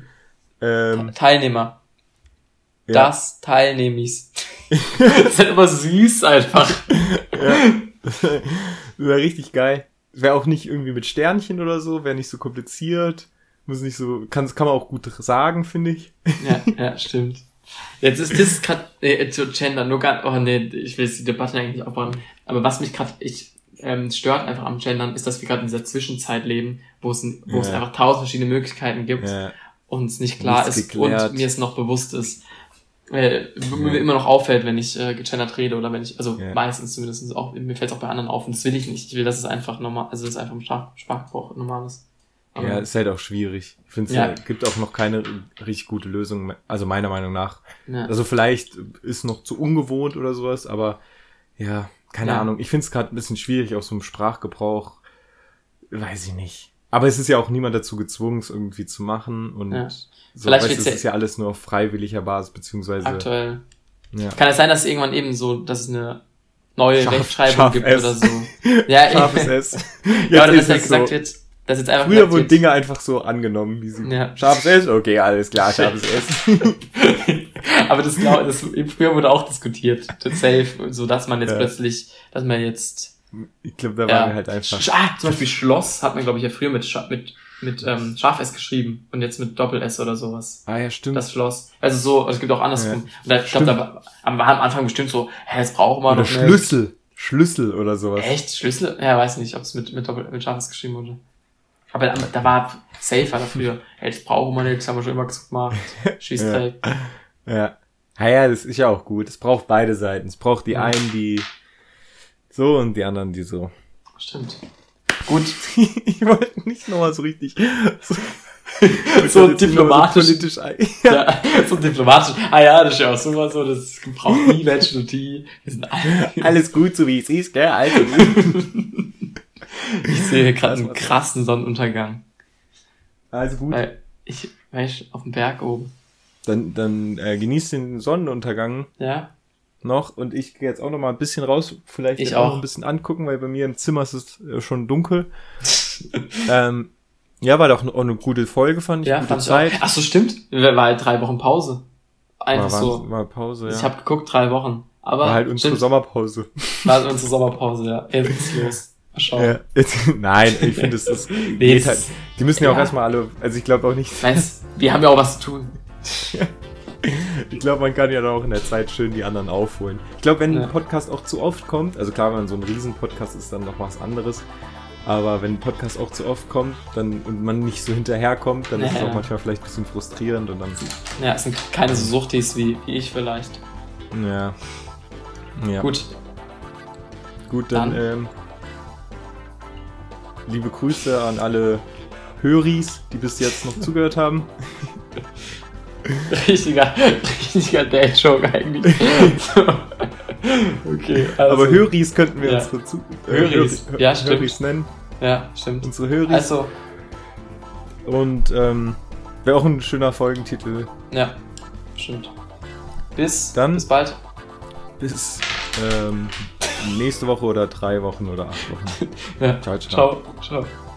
ähm, Teilnehmer. ja. Das Teilnehmis. Das ist halt immer süß einfach. wäre richtig geil. Wäre auch nicht irgendwie mit Sternchen oder so, wäre nicht so kompliziert. Muss nicht so, kann, kann man auch gut sagen, finde ich. Ja, ja, stimmt. Jetzt ist das gerade äh, zu Gender nur ganz, oh nee, ich will jetzt die Debatte eigentlich nicht aufbauen, aber was mich gerade ich ähm, stört einfach am Gendern, ist, dass wir gerade in dieser Zwischenzeit leben, wo es, wo es Ja. einfach tausend verschiedene Möglichkeiten gibt Ja, und es nicht klar Nichts ist geklärt. und mir es noch bewusst ist. Äh, mir immer noch auffällt, wenn ich äh, gegendert rede oder wenn ich, also Ja. meistens zumindest auch, mir fällt es auch bei anderen auf und das will ich nicht. Ich will, dass es einfach normal, also das ist einfach im Sprach, Sprachgebrauch normal ist. Aber- ja, ist halt auch schwierig. Ich finde, es Ja. gibt auch noch keine richtig gute Lösung, also meiner Meinung nach. ja. Also vielleicht ist noch zu ungewohnt oder sowas, aber ja, keine Ja. Ahnung. Ich finde es gerade ein bisschen schwierig, auch so im Sprachgebrauch. Weiß ich nicht. Aber es ist ja auch niemand dazu gezwungen, es irgendwie zu machen und. So, Vielleicht weißt, es ist ja alles nur auf freiwilliger Basis, beziehungsweise Aktuell. ja. Kann es sein, dass irgendwann eben so, dass es eine neue Scharf- Rechtschreibung scharf gibt S. oder so? Ja, scharfes. S. Jetzt Ja, oder dass ist halt es gesagt so. wird, dass jetzt einfach Früher wurden Dinge einfach so angenommen, wie sie. Ja. Scharfes S? Okay, alles klar, scharfes S. aber das, glaub, das früher wurde auch diskutiert, das safe, so dass man jetzt Ja. plötzlich, dass man jetzt Ich glaube, da ja, waren wir halt einfach. Sch- ah, zum Beispiel Schloss hat man glaube ich ja früher mit Scha mit mit ähm, Scharf S geschrieben und jetzt mit Doppel S oder sowas. Ah ja, stimmt. Das Schloss. Also so, es gibt auch andersrum. Ja. Und da, ich glaube, da war am, Anfang bestimmt so, hä, das brauchen wir Oder doch nicht. Schlüssel. Schlüssel oder sowas. Echt? Schlüssel? Ja, weiß nicht, ob es mit, mit, Doppel, mit Scharf S geschrieben wurde. Aber da, da war safer dafür. Hey, das brauchen wir nicht, das haben wir schon immer gemacht. Schießträg. Ja. Ja, ja, das ist ja auch gut. Es braucht beide Seiten. Es braucht die einen, die so und die anderen, die so. Stimmt. Gut. ich wollte nicht nochmal so richtig so, So diplomatisch. So politisch ein. Ja, so diplomatisch. Ah ja, das ist ja auch super so, das braucht nie Menschen, Wir sind alle. Alles gut, so wie es ist, gell? Also. Ich sehe gerade einen krassen Sonnenuntergang. Also gut. Weil ich, weil ich auf dem Berg oben. Dann, dann äh, genießt den Sonnenuntergang Ja? Noch und ich gehe jetzt auch noch mal ein bisschen raus, vielleicht Ich auch auch. noch ein bisschen angucken, weil bei mir im Zimmer ist es äh, schon dunkel. ähm, ja, war doch auch eine gute Folge, fand ich, Ja, gute Zeit. auch. Ach so, stimmt. Wir war halt drei Wochen Pause. Einfach war, so. war Pause, ja. Ich habe geguckt, drei Wochen. Aber war halt unsere stimmt, Sommerpause. war unsere Sommerpause, ja. Jetzt geht's los. Mal schauen. Ja, nein, ich finde, es ist, geht es- halt, die müssen ja auch ja. erstmal alle, also ich glaube auch nicht, Meinst, wir haben ja auch was zu tun. Ich glaube, man kann ja dann auch in der Zeit schön die anderen aufholen. Ich glaube, wenn Ja. ein Podcast auch zu oft kommt, also klar, wenn man so ein Riesen-Podcast ist, dann noch was anderes, aber wenn ein Podcast auch zu oft kommt, dann, und man nicht so hinterherkommt, dann ist es Ja. auch manchmal vielleicht ein bisschen frustrierend und dann, Ja, es sind keine so Suchtis wie, wie ich vielleicht. ja. Ja, gut, Gut, gut dann, Dann- ähm, liebe Grüße an alle Höris, die bis jetzt noch zugehört haben. richtiger, richtiger Dad-Joke eigentlich. so. Okay, also. Aber Höris könnten wir Ja. unsere zu äh, Höris. Höri- Ja, stimmt. Höris nennen. Ja, stimmt. Unsere Höris. Also, Und ähm, wäre auch ein schöner Folgentitel. ja, stimmt. Bis, Dann- bis bald. Bis ähm, nächste Woche oder drei Wochen oder acht Wochen. Ja. Ciao, ciao. Ciao. Ciao.